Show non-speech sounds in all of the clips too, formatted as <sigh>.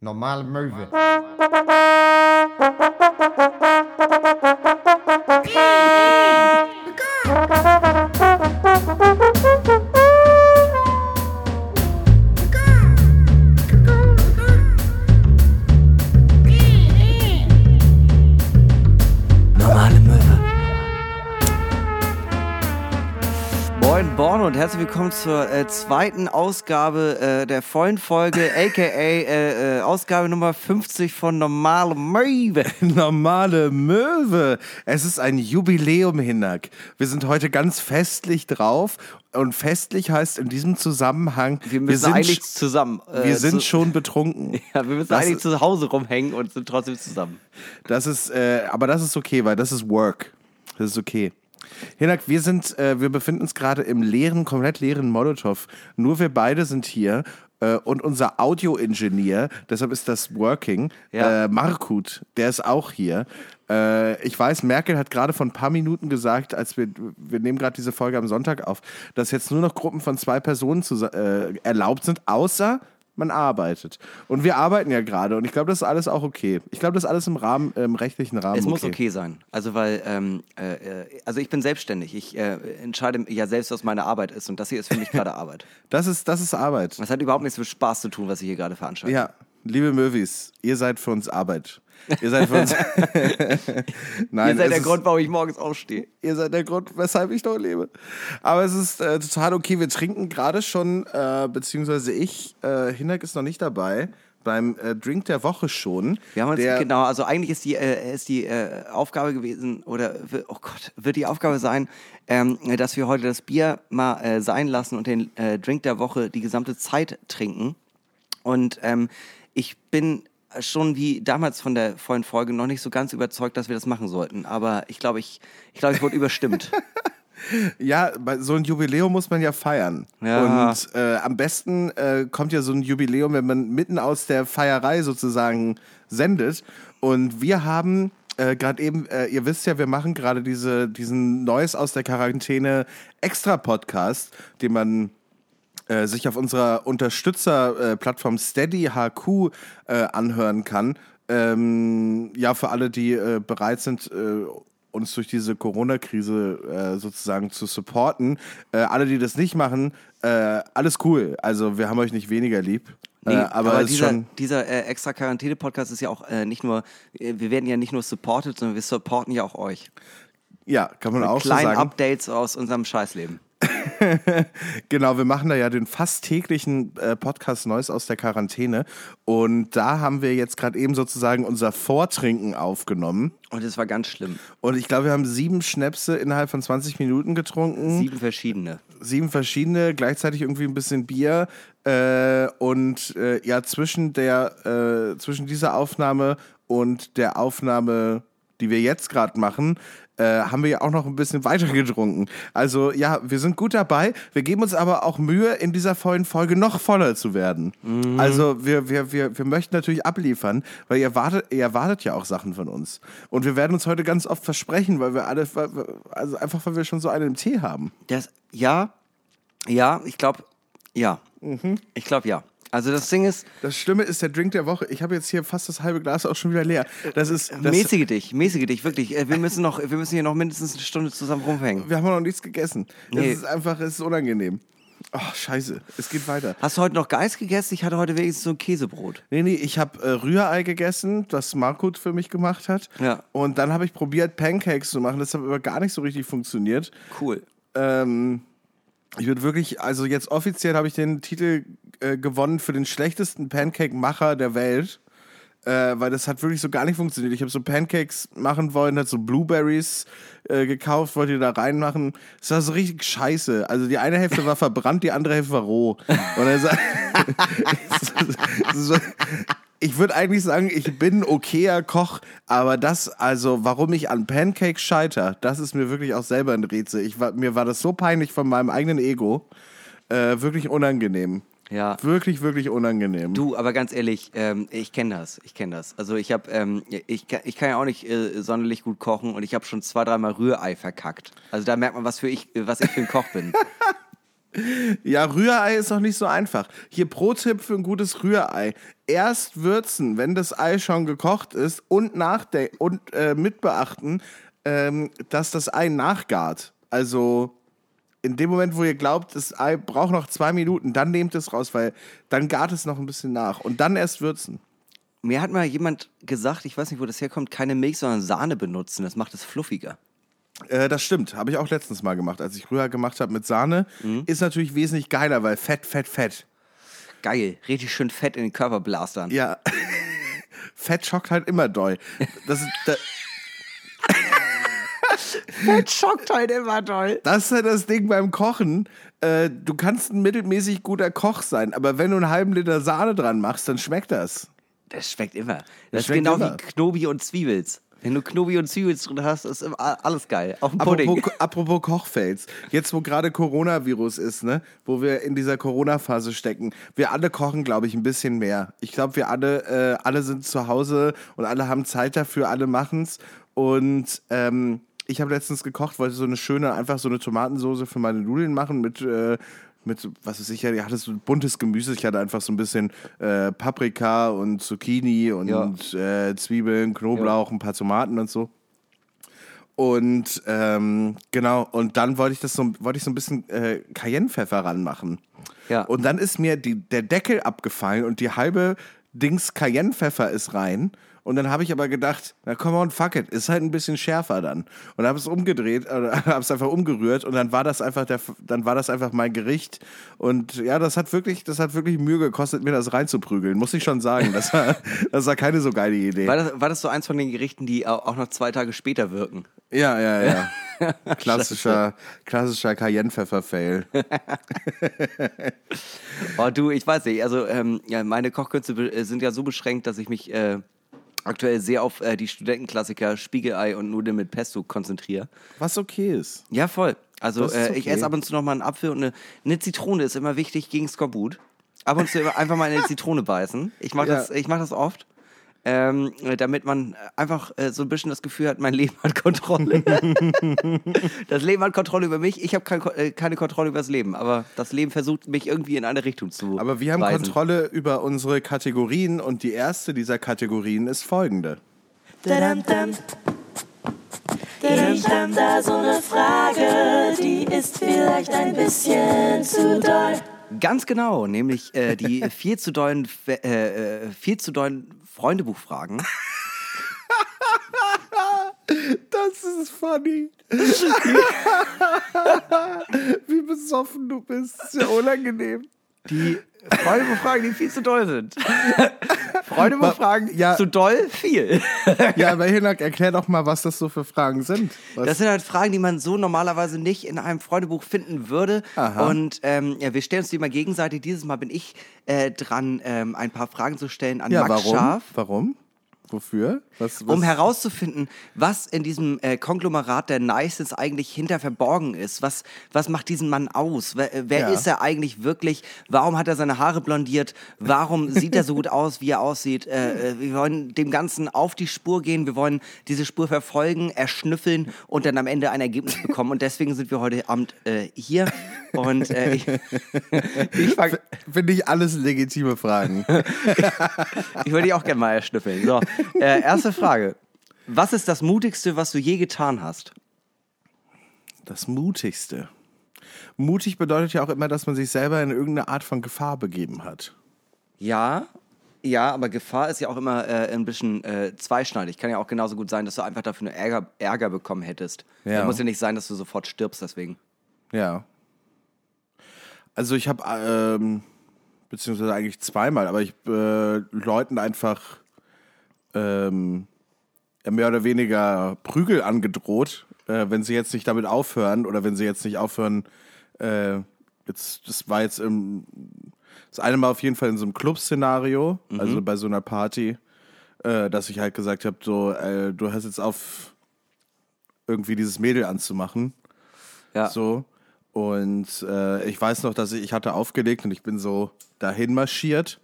Normale Möwe. Willkommen zur äh, zweiten Ausgabe äh, der vollen Folge, <laughs> aka äh, äh, Ausgabe Nummer 50 von Normale Möwe. <laughs> Normale Möwe. Es ist ein Jubiläum, Hinak. Wir sind heute ganz festlich drauf. Und festlich heißt in diesem Zusammenhang, Wir müssen sind, eigentlich zusammen. äh, wir sind zu, schon <laughs> betrunken. Ja, wir müssen Das eigentlich zu Hause rumhängen und sind trotzdem zusammen. Das ist, äh, aber das ist okay, weil das ist Work. Das ist okay. Hinak, wir sind, äh, wir befinden uns gerade im leeren, komplett leeren Molotow. Nur wir beide sind hier. Äh, und unser Audio-Ingenieur, deshalb ist das Working, Ja. äh, Markut, der ist auch hier. Äh, ich weiß, Merkel hat gerade vor ein paar Minuten gesagt, als wir, wir nehmen gerade diese Folge am Sonntag auf, dass jetzt nur noch Gruppen von zwei Personen zu, äh, erlaubt sind, außer man arbeitet. Und wir arbeiten ja gerade und ich glaube, das ist alles auch okay. Ich glaube, das ist alles im Rahmen, im rechtlichen Rahmen. Es muss okay sein. Also weil, ähm, äh, äh, also ich bin selbstständig. Ich äh, entscheide ja selbst, was meine Arbeit ist und das hier ist für mich <laughs> gerade Arbeit. Das ist, das ist Arbeit. Das hat überhaupt nichts mit Spaß zu tun, was ich hier gerade veranstalte. Ja, liebe Möwis, ihr seid für uns Arbeit. Ihr seid für uns. <laughs> <laughs> Nein, Ihr seid der ist- Grund, warum ich morgens aufstehe. Ihr seid der Grund, weshalb ich noch lebe. Aber es ist äh, total okay. Wir trinken gerade schon, äh, beziehungsweise ich, äh, Hinak ist noch nicht dabei, beim äh, Drink der Woche schon. Wir haben uns, genau, also eigentlich ist die, äh, ist die äh, Aufgabe gewesen, oder, oh Gott, wird die Aufgabe sein, ähm, dass wir heute das Bier mal äh, sein lassen und den äh, Drink der Woche die gesamte Zeit trinken. Und ähm, ich bin schon wie damals von der vollen Folge noch nicht so ganz überzeugt, dass wir das machen sollten. Aber ich glaube, ich, ich, glaube, ich wurde überstimmt. <laughs> Ja, bei so ein Jubiläum muss man ja feiern. Ja. Und äh, am besten äh, kommt ja so ein Jubiläum, wenn man mitten aus der Feierei sozusagen sendet. Und wir haben äh, gerade eben, äh, ihr wisst ja, wir machen gerade diese, diesen Neues aus der Quarantäne Extra-Podcast, den man äh, sich auf unserer Unterstützerplattform Steady HQ äh, anhören kann. Ähm, ja, für alle, die äh, bereit sind, uns durch diese Corona-Krise äh, sozusagen zu supporten. Äh, alle, die das nicht machen, äh, alles cool. Also wir haben euch nicht weniger lieb. Nee, aber aber dieser, dieser extra Quarantäne-Podcast ist ja auch nicht nur, wir werden ja nicht nur supported, sondern wir supporten ja auch euch. Ja, kann man auch so Kleine sagen. Updates aus unserem Scheißleben. <laughs> Genau, wir machen da ja den fast täglichen äh, Podcast Neues aus der Quarantäne. Und da haben wir jetzt gerade eben sozusagen unser Vortrinken aufgenommen. Und es war ganz schlimm. Und ich glaube, wir haben sieben Schnäpse innerhalb von 20 Minuten getrunken. Sieben verschiedene. Sieben verschiedene, gleichzeitig irgendwie ein bisschen Bier. Äh, und äh, ja, zwischen, der, äh, zwischen dieser Aufnahme und der Aufnahme, die wir jetzt gerade machen, äh, haben wir ja auch noch ein bisschen weiter getrunken. Also ja, wir sind gut dabei. Wir geben uns aber auch Mühe, in dieser vollen Folge noch voller zu werden. Also wir, wir, wir, wir möchten natürlich abliefern, weil ihr erwartet, ihr erwartet ja auch Sachen von uns. Und wir werden uns heute ganz oft versprechen, weil wir alle, also einfach weil wir schon so einen im Tee haben. Das, ja, ja, ich glaube, ja. Mhm. Ich glaube, ja. Also das Ding ist, Das Schlimme ist der Drink der Woche. Ich habe jetzt hier fast das halbe Glas auch schon wieder leer. Das ist. Das, mäßige dich, mäßige dich, wirklich. Äh, Wir müssen, noch, wir müssen hier noch mindestens eine Stunde zusammen rumhängen. wir haben noch nichts gegessen. Das Nee. ist einfach, es ist unangenehm. Oh, scheiße. Es geht weiter. Hast du heute noch Geist gegessen? Ich hatte heute wenigstens so ein Käsebrot. Nee, nee, ich habe äh, Rührei gegessen, das Markut für mich gemacht hat. Ja. Und dann habe ich probiert, Pancakes zu machen. Das hat aber gar nicht so richtig funktioniert. Cool. Ähm, ich würde wirklich, also jetzt offiziell habe ich den Titel äh, gewonnen für den schlechtesten Pancake-Macher der Welt. Äh, weil das hat wirklich so gar nicht funktioniert. Ich habe so Pancakes machen wollen, hat so Blueberries äh, gekauft, wollte die da reinmachen. Es war so richtig scheiße. Also die eine Hälfte war verbrannt, die andere Hälfte war roh. Und <laughs> er so, ich würde eigentlich sagen, ich bin okayer Koch, aber das, also warum ich an Pancakes scheiter, das ist mir wirklich auch selber ein Rätsel. Ich war, mir war das so peinlich von meinem eigenen Ego. Äh, wirklich unangenehm. Ja. Wirklich, wirklich unangenehm. Du, aber ganz ehrlich, ähm, ich kenne das, ich kenne das. Also ich habe, ähm, ich, ich kann ja auch nicht äh, sonderlich gut kochen und ich habe schon zwei, dreimal Rührei verkackt. Also da merkt man, was für ich, was ich für ein Koch bin. <laughs> Ja, Rührei ist auch nicht so einfach. Hier Pro-Tipp für ein gutes Rührei. Erst würzen, wenn das Ei schon gekocht ist und, nachde und äh, mit beachten, ähm, dass das Ei nachgart. Also in dem Moment, wo ihr glaubt, das Ei braucht noch zwei Minuten, dann nehmt es raus, weil dann gart es noch ein bisschen nach. Und dann erst würzen. Mir hat mal jemand gesagt, ich weiß nicht, wo das herkommt, keine Milch, sondern Sahne benutzen. Das macht es fluffiger. Äh, das stimmt, habe ich auch letztens mal gemacht, als ich Rührei gemacht habe mit Sahne. Ist natürlich wesentlich geiler, weil Fett, Fett, Fett. Geil, richtig schön fett in den Körper blastern. Ja. <laughs> Fett schockt halt immer doll. Das ist, da, Fett schockt halt immer doll. das ist ja das Ding beim Kochen. Äh, du kannst ein mittelmäßig guter Koch sein, aber wenn du einen halben Liter Sahne dran machst, dann schmeckt das. Das schmeckt immer. Das, ist schmeckt genau immer. wie Knobi und Zwiebels. Wenn du Knobi und Zwiebels drin hast, ist alles geil. Auch ein Pudding. Apropos, apropos Kochfails. Jetzt, wo gerade Coronavirus ist, ne, wo wir in dieser Corona-Phase stecken, wir alle kochen, glaube ich, ein bisschen mehr. Ich glaube, wir alle, äh, alle sind zu Hause und alle haben Zeit dafür, alle machen's. Und ähm, ich habe letztens gekocht, wollte so eine schöne, einfach so eine Tomatensoße für meine Nudeln machen mit, äh, mit was ich, ja, ich hatte so buntes Gemüse. Ich hatte einfach so ein bisschen äh, Paprika und Zucchini und Ja. äh, Zwiebeln, Knoblauch, ein paar Tomaten und so. Und ähm, genau, und dann wollte ich das so, wollte ich so ein bisschen äh, Cayennepfeffer ranmachen. Ja. Und dann ist mir die, der Deckel abgefallen und die halbe Dings Cayennepfeffer ist rein. Und dann habe ich aber gedacht, na come on, fuck it, ist halt ein bisschen schärfer dann. Und habe es umgedreht, äh, <laughs> habe es einfach umgerührt und dann war das einfach der, dann war das einfach mein Gericht. Und ja, das hat wirklich, das hat wirklich Mühe gekostet, mir das reinzuprügeln, muss ich schon sagen. Das war, <laughs> das war keine so geile Idee. War das, war das so eins von den Gerichten, die au- auch noch zwei Tage später wirken? Ja, ja, ja. <laughs> Klassischer, klassischer Cayennepfeffer-Fail. Oh, du, ich weiß nicht. Also, ähm, ja, meine Kochkünste äh, sind ja so beschränkt, dass ich mich äh, aktuell sehr auf äh, die Studentenklassiker Spiegelei und Nudeln mit Pesto konzentriere. Was okay ist. Ja, voll. Also, äh, ich okay. esse ab und zu noch mal einen Apfel und eine, eine Zitrone ist immer wichtig gegen Skorbut. Ab und zu einfach mal in eine Zitrone beißen. Ich mache Ja. das, ich mach das oft. Ähm, äh, damit man einfach äh, so ein bisschen das Gefühl hat, mein Leben hat Kontrolle. <laughs> das Leben hat Kontrolle über mich. Ich habe kein, äh, keine Kontrolle über das Leben, aber das Leben versucht mich irgendwie in eine Richtung zu. Aber wir haben weisen. Kontrolle über unsere Kategorien und die erste dieser Kategorien ist folgende. Ich hab da so eine Frage, die ist vielleicht ein bisschen zu doll. Ganz genau, nämlich äh, die <laughs> viel zu dollen, äh, äh, viel zu dollen Freundebuchfragen. <laughs> Das ist funny. <laughs> Wie besoffen du bist. Ist ja unangenehm. Die Freundebuchfragen, die viel zu doll sind. <laughs> Freundebuchfragen, Ja. zu doll, viel. <laughs> Ja, aber Hinak, erklär doch mal, was das so für Fragen sind. Was, Das sind halt Fragen, die man so normalerweise nicht in einem Freundebuch finden würde. Aha. Und ähm, ja, wir stellen uns die mal gegenseitig. Dieses Mal bin ich äh, dran, ähm, ein paar Fragen zu stellen an ja, Max warum? Scharf. Warum? Wofür? Was, was? Um herauszufinden, was in diesem äh, Konglomerat der Nices eigentlich hinter verborgen ist. Was, was macht diesen Mann aus? Wer, äh, wer Ja. ist er eigentlich wirklich? Warum hat er seine Haare blondiert? Warum sieht er so gut aus, wie er aussieht? Äh, äh, wir wollen dem Ganzen auf die Spur gehen. Wir wollen diese Spur verfolgen, erschnüffeln und dann am Ende ein Ergebnis bekommen. Und deswegen sind wir heute Abend äh, hier. Und äh, ich, <laughs> ich, fang, <laughs> Finde ich alles legitime Fragen. <laughs> ich würde dich auch gerne mal erschnüffeln. So, <laughs> äh, erste Frage. Was ist das Mutigste, was du je getan hast? Das Mutigste. Mutig bedeutet ja auch immer, dass man sich selber in irgendeine Art von Gefahr begeben hat. Ja, ja, aber Gefahr ist ja auch immer äh, ein bisschen äh, zweischneidig. Kann ja auch genauso gut sein, dass du einfach dafür nur Ärger, Ärger bekommen hättest. Ja. Ja. muss ja nicht sein, dass du sofort stirbst deswegen. Ja. Also ich habe, ähm, beziehungsweise eigentlich zweimal, aber ich äh, Leuten einfach ähm, mehr oder weniger Prügel angedroht, äh, wenn sie jetzt nicht damit aufhören oder wenn sie jetzt nicht aufhören, äh, jetzt, das war jetzt im, das eine Mal auf jeden Fall in so einem Club-Szenario, also bei so einer Party, äh, dass ich halt gesagt habe, so, äh, du hast jetzt auf irgendwie dieses Mädel anzumachen. Ja. So. Und äh, ich weiß noch, dass ich, ich hatte aufgelegt und ich bin so dahin marschiert.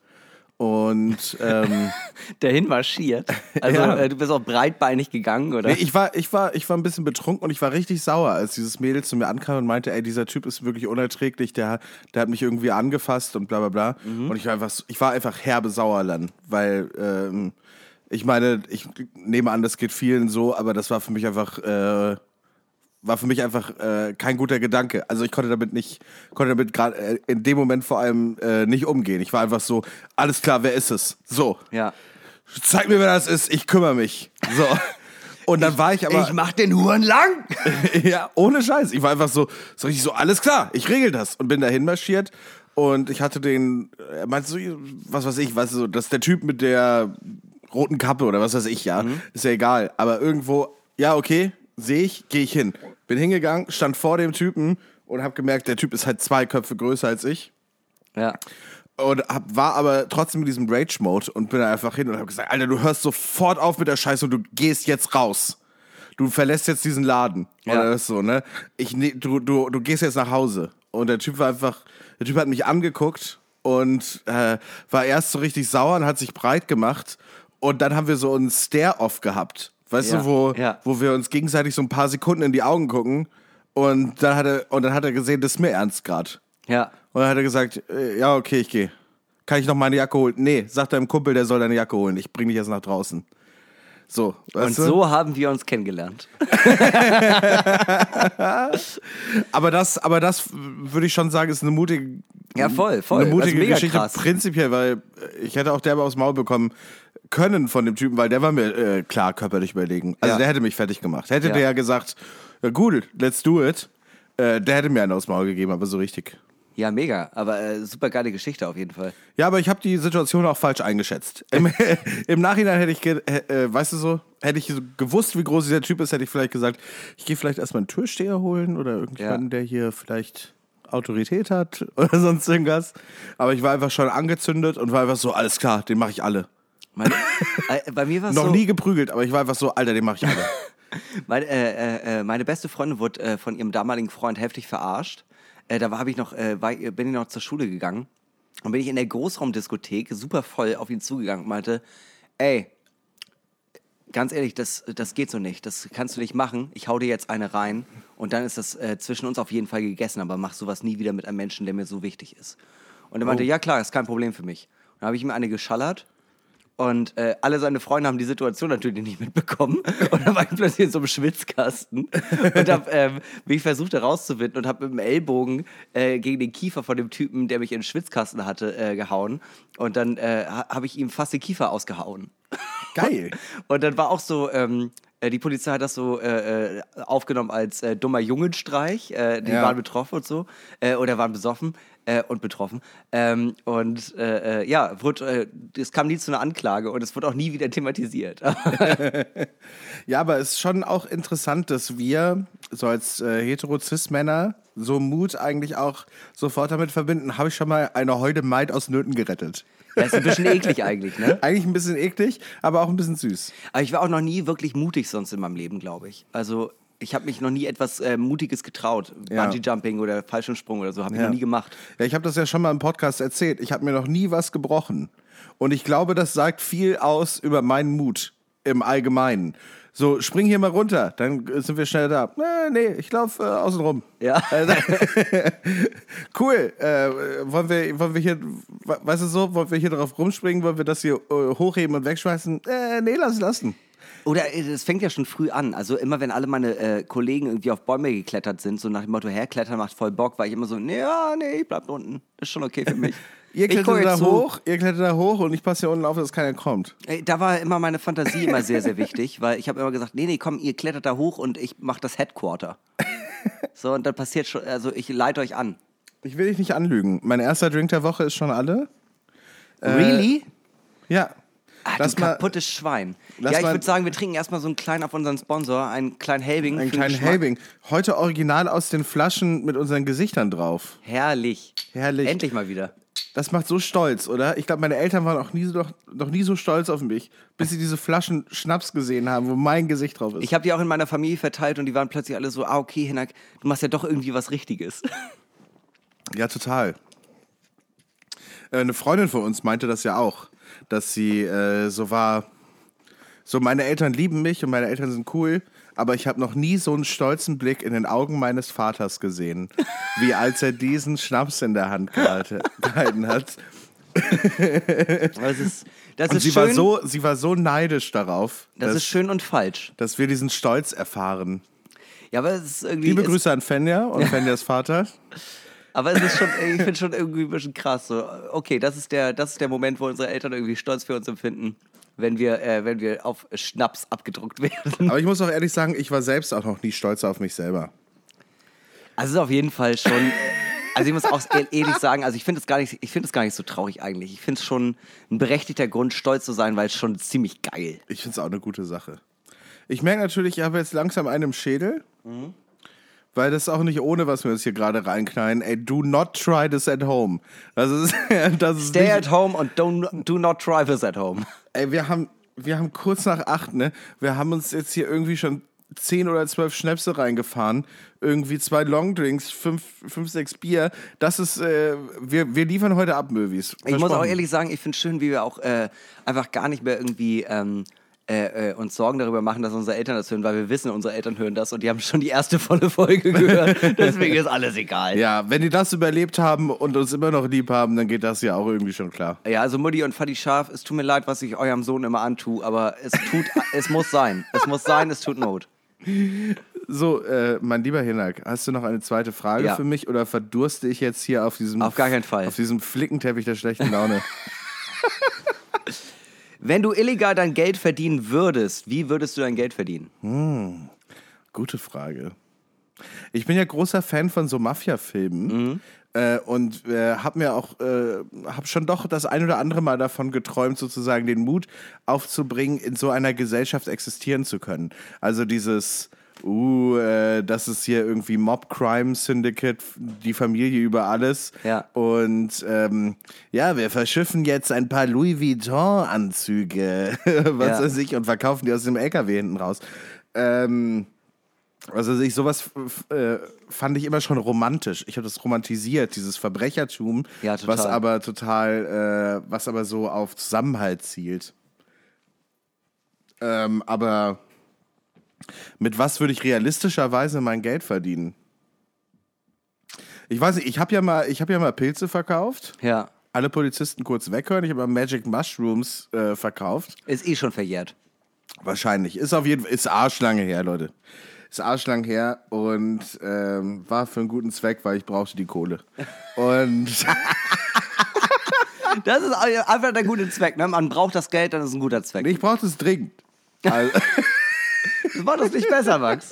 Und ähm, <laughs> dahin marschiert. Also Ja. äh, du bist auch breitbeinig gegangen, oder? nee, ich, war, ich, war, ich war ein bisschen betrunken und ich war richtig sauer, als dieses Mädel zu mir ankam und meinte, ey, dieser Typ ist wirklich unerträglich, der, der hat mich irgendwie angefasst und bla bla bla. Und ich war einfach, ich war einfach herbe sauer dann, weil ähm, ich meine, ich nehme an, das geht vielen so, aber das war für mich einfach, äh, war für mich einfach äh, kein guter Gedanke. Also ich konnte damit nicht, konnte damit gerade äh, in dem Moment vor allem äh, nicht umgehen. Ich war einfach so, alles klar, wer ist es? So, ja. zeig mir, wer das ist, ich kümmere mich. So. Und dann war ich aber. ich mach den Huren lang! <laughs> ja, ohne Scheiß. Ich war einfach so, so richtig so, alles klar, ich regel das. Und bin dahin marschiert. Und ich hatte den, er meinte so, was weiß ich, weißt du, so, das ist der Typ mit der roten Kappe oder was weiß ich, ja. Ist ja egal. Aber irgendwo, ja, okay, sehe ich, gehe ich hin. Bin hingegangen, stand vor dem Typen und habe gemerkt, der Typ ist halt zwei Köpfe größer als ich. Ja. Und hab, war aber trotzdem in diesem Rage-Mode und bin da einfach hin und habe gesagt, Alter, du hörst sofort auf mit der Scheiße und du gehst jetzt raus. Du verlässt jetzt diesen Laden. Ja. Oder so, ne? Ich, ne du, du, du gehst jetzt nach Hause. Und der Typ war einfach, der Typ hat mich angeguckt und äh, war erst so richtig sauer und hat sich breit gemacht. Und dann haben wir so einen Stare-Off gehabt. Weißt Ja, du, wo, ja. wo wir uns gegenseitig so ein paar Sekunden in die Augen gucken. Und dann hat er, und dann hat er gesehen, das ist mir ernst gerade. Ja. Und dann hat er gesagt, äh, ja, okay, ich gehe. Kann ich noch meine Jacke holen? Nee, sag deinem Kumpel, der soll deine Jacke holen. Ich bring dich jetzt nach draußen. So, Und du? so haben wir uns kennengelernt. <laughs> Aber das, aber das würde ich schon sagen, ist eine mutige, Ja, voll, voll. eine mutige Also Geschichte. krass. Prinzipiell, weil ich hätte auch derbe aufs Maul bekommen können von dem Typen, weil der war mir äh, klar körperlich überlegen. Also Ja. der hätte mich fertig gemacht. Hätte Ja. der ja gesagt, ja gut, let's do it. Äh, der hätte mir einen aufs Maul gegeben, aber so richtig. Ja, mega. Aber äh, super geile Geschichte auf jeden Fall. Ja, aber ich habe die Situation auch falsch eingeschätzt. Im, <laughs> im Nachhinein hätte ich, ge- äh, äh, weißt du so, hätte ich so gewusst, wie groß dieser Typ ist, hätte ich vielleicht gesagt, ich gehe vielleicht erstmal einen Türsteher holen oder irgendjemanden, der hier vielleicht Autorität hat <laughs> oder sonst irgendwas. Aber ich war einfach schon angezündet und war einfach so, alles klar, den mache ich alle. Meine, äh, bei mir war es Noch so, nie geprügelt, aber ich war einfach so, Alter, den mache ich alle. <laughs> Meine, äh, äh, äh, meine beste Freundin wurde äh, von ihrem damaligen Freund heftig verarscht. Äh, da war, ich noch, äh, war, bin ich noch zur Schule gegangen und bin ich in der Großraumdiskothek super voll auf ihn zugegangen und meinte, ey, ganz ehrlich, das, das geht so nicht. Das kannst du nicht machen. Ich hau dir jetzt eine rein und dann ist das äh, zwischen uns auf jeden Fall gegessen. Aber mach sowas nie wieder mit einem Menschen, der mir so wichtig ist. Und er meinte, ja klar, ist kein Problem für mich. Und dann habe ich ihm eine geschallert und äh, alle seine Freunde haben die Situation natürlich nicht mitbekommen. Und dann war ich plötzlich in so einem Schwitzkasten und hab ähm, mich versucht herauszuwinden und habe mit dem Ellbogen äh, gegen den Kiefer von dem Typen, der mich in den Schwitzkasten hatte, äh, gehauen. Und dann äh, ha- habe ich ihm fast den Kiefer ausgehauen. Geil. <laughs> Und dann war auch so, ähm, äh, die Polizei hat das so äh, äh, aufgenommen als äh, dummer Jungenstreich. Äh, die Ja. waren betroffen und so. Oder waren besoffen äh, und betroffen. Ähm, und äh, äh, ja, wurde, äh, es kam nie zu einer Anklage und es wurde auch nie wieder thematisiert. <laughs> Ja, aber es ist schon auch interessant, dass wir so als äh, hetero-cis-Männer so Mut eigentlich auch sofort damit verbinden. Habe ich schon mal eine Heude Maid aus Nöten gerettet. ja, ist ein bisschen eklig eigentlich, ne? <laughs> Eigentlich ein bisschen eklig, aber auch ein bisschen süß. Aber ich war auch noch nie wirklich mutig sonst in meinem Leben, glaube ich. Also ich habe mich noch nie etwas äh, Mutiges getraut. Ja. Bungee-Jumping oder Fallschirmsprung oder so, habe ich Ja. noch nie gemacht. Ja, ich habe das ja schon mal im Podcast erzählt. Ich habe mir noch nie was gebrochen. Und ich glaube, das sagt viel aus über meinen Mut im Allgemeinen. So, spring hier mal runter, dann sind wir schnell da. Nee, nee, ich laufe äh, außen rum. Ja. <laughs> Cool. Äh, wollen, wir, wollen wir hier, we- weißt du so, wollen wir hier drauf rumspringen? Wollen wir das hier äh, hochheben und wegschmeißen? Äh, nee, lass lassen. Oder äh, es fängt ja schon früh an. Also immer wenn alle meine äh, Kollegen irgendwie auf Bäume geklettert sind, so nach dem Motto, herklettern macht voll Bock, war ich immer so, nee, ja, nee, ich bleib unten. Ist schon okay für mich. <laughs> Ihr klettert da hoch, ihr klettert da hoch und ich passe hier unten auf, dass keiner kommt. Ey, Da war immer meine Fantasie immer sehr, sehr wichtig, weil ich habe immer gesagt, nee, nee, komm, ihr klettert da hoch und ich mach das Headquarter. <laughs> So, und dann passiert schon, also ich leite euch an. Ich will dich nicht anlügen. Mein erster Drink der Woche ist schon alle. really? Ja. Ah, lass mal kaputtes Schwein. ja, ich würde sagen, wir trinken erstmal so einen kleinen auf unseren Sponsor, einen kleinen Helbing. einen kleinen. Helbing. Heute original aus den Flaschen mit unseren Gesichtern drauf. Herrlich. Herrlich. Endlich mal wieder. Das macht so stolz, oder? Ich glaube, meine Eltern waren auch nie so, noch, noch nie so stolz auf mich, bis sie diese Flaschen Schnaps gesehen haben, wo mein Gesicht drauf ist. Ich habe die auch in meiner Familie verteilt und die waren plötzlich alle so, ah, okay, Hinak, du machst ja doch irgendwie was Richtiges. Ja, total. Äh, Eine Freundin von uns meinte das ja auch, dass sie äh, so war, so meine Eltern lieben mich und meine Eltern sind cool, aber ich habe noch nie so einen stolzen Blick in den Augen meines Vaters gesehen, wie als er diesen Schnaps in der Hand gehalte, gehalten hat. Es ist, das Und ist sie schön, war, so, sie war so neidisch darauf, das dass, ist schön und falsch. dass wir diesen Stolz erfahren. Ja, aber es ist irgendwie. Liebe Grüße an Fenja und Fenjas Vater. <laughs> Aber es ist schon, ich finde schon irgendwie ein bisschen krass. So, okay, das ist der, das ist der Moment, wo unsere Eltern irgendwie stolz für uns empfinden, wenn wir, äh, wenn wir auf Schnaps abgedruckt werden. Aber ich muss auch ehrlich sagen, ich war selbst auch noch nie stolz auf mich selber. Also es ist auf jeden Fall schon. Also ich muss auch ehr- ehrlich sagen, also ich finde es gar nicht, ich finde es gar nicht so traurig eigentlich. Ich finde es schon ein berechtigter Grund, stolz zu sein, weil es schon ziemlich geil. Ich finde es auch eine gute Sache. Ich merke natürlich, ich habe jetzt langsam einen im Schädel. Weil das ist auch nicht ohne, was wir uns hier gerade reinknallen. Ey, do not try this at home. Das ist, <laughs> das ist Stay at home and don't, do not try this at home. Ey, wir haben, wir haben kurz nach acht, ne? Wir haben uns jetzt hier irgendwie schon zehn oder zwölf Schnäpse reingefahren. Irgendwie zwei Longdrinks, fünf, fünf sechs Bier. Das ist, äh, wir, wir liefern heute ab, Möwis. Ich muss auch ehrlich sagen, ich finde es schön, wie wir auch äh, einfach gar nicht mehr irgendwie ähm, äh, äh, uns Sorgen darüber machen, dass unsere Eltern das hören, weil wir wissen, unsere Eltern hören das und die haben schon die erste volle Folge gehört. <laughs> Deswegen ist alles egal. Ja, wenn die das überlebt haben und uns immer noch lieb haben, dann geht das ja auch irgendwie schon klar. Ja, also Mutti und Fadi Schaf, es tut mir leid, was ich eurem Sohn immer antue, aber es tut, <laughs> es muss sein. Es muss sein, es tut Not. So, äh, mein lieber Hinak, hast du noch eine zweite Frage Ja. für mich oder verdurste ich jetzt hier auf diesem Auf gar keinen Fall. auf diesem Flickenteppich der schlechten Laune? <laughs> Wenn du illegal dein Geld verdienen würdest, wie würdest du dein Geld verdienen? Gute Frage. Ich bin ja großer Fan von so Mafia-Filmen äh, und äh, habe mir auch äh, hab schon doch das ein oder andere Mal davon geträumt, sozusagen den Mut aufzubringen, in so einer Gesellschaft existieren zu können. Also dieses Uh, äh, das ist hier irgendwie Mob Crime Syndicate, die Familie über alles. Ja. Und ähm, ja, wir verschiffen jetzt ein paar Louis Vuitton-Anzüge, <laughs> was Ja. weiß ich, und verkaufen die aus dem LKW hinten raus. Ähm, also ich sowas äh, fand ich immer schon romantisch. Ich habe das romantisiert, dieses Verbrechertum, Ja, total. was aber total, äh, was aber so auf Zusammenhalt zielt. Ähm, aber mit was würde ich realistischerweise mein Geld verdienen? Ich weiß nicht, ich habe ja mal, ich habe ja mal Pilze verkauft. Ja, Alle Polizisten kurz weghören. Ich habe mal Magic Mushrooms äh, verkauft. ist eh schon verjährt. Wahrscheinlich. Ist auf jeden Fall, ist arschlange her, Leute. Ist arschlang her und ähm, war für einen guten Zweck, weil ich brauchte die Kohle. Und <laughs> Das ist einfach der gute Zweck. Ne? Man braucht das Geld, dann ist es ein guter Zweck. ich brauchte es dringend. Also, <laughs> Macht das nicht besser, Max.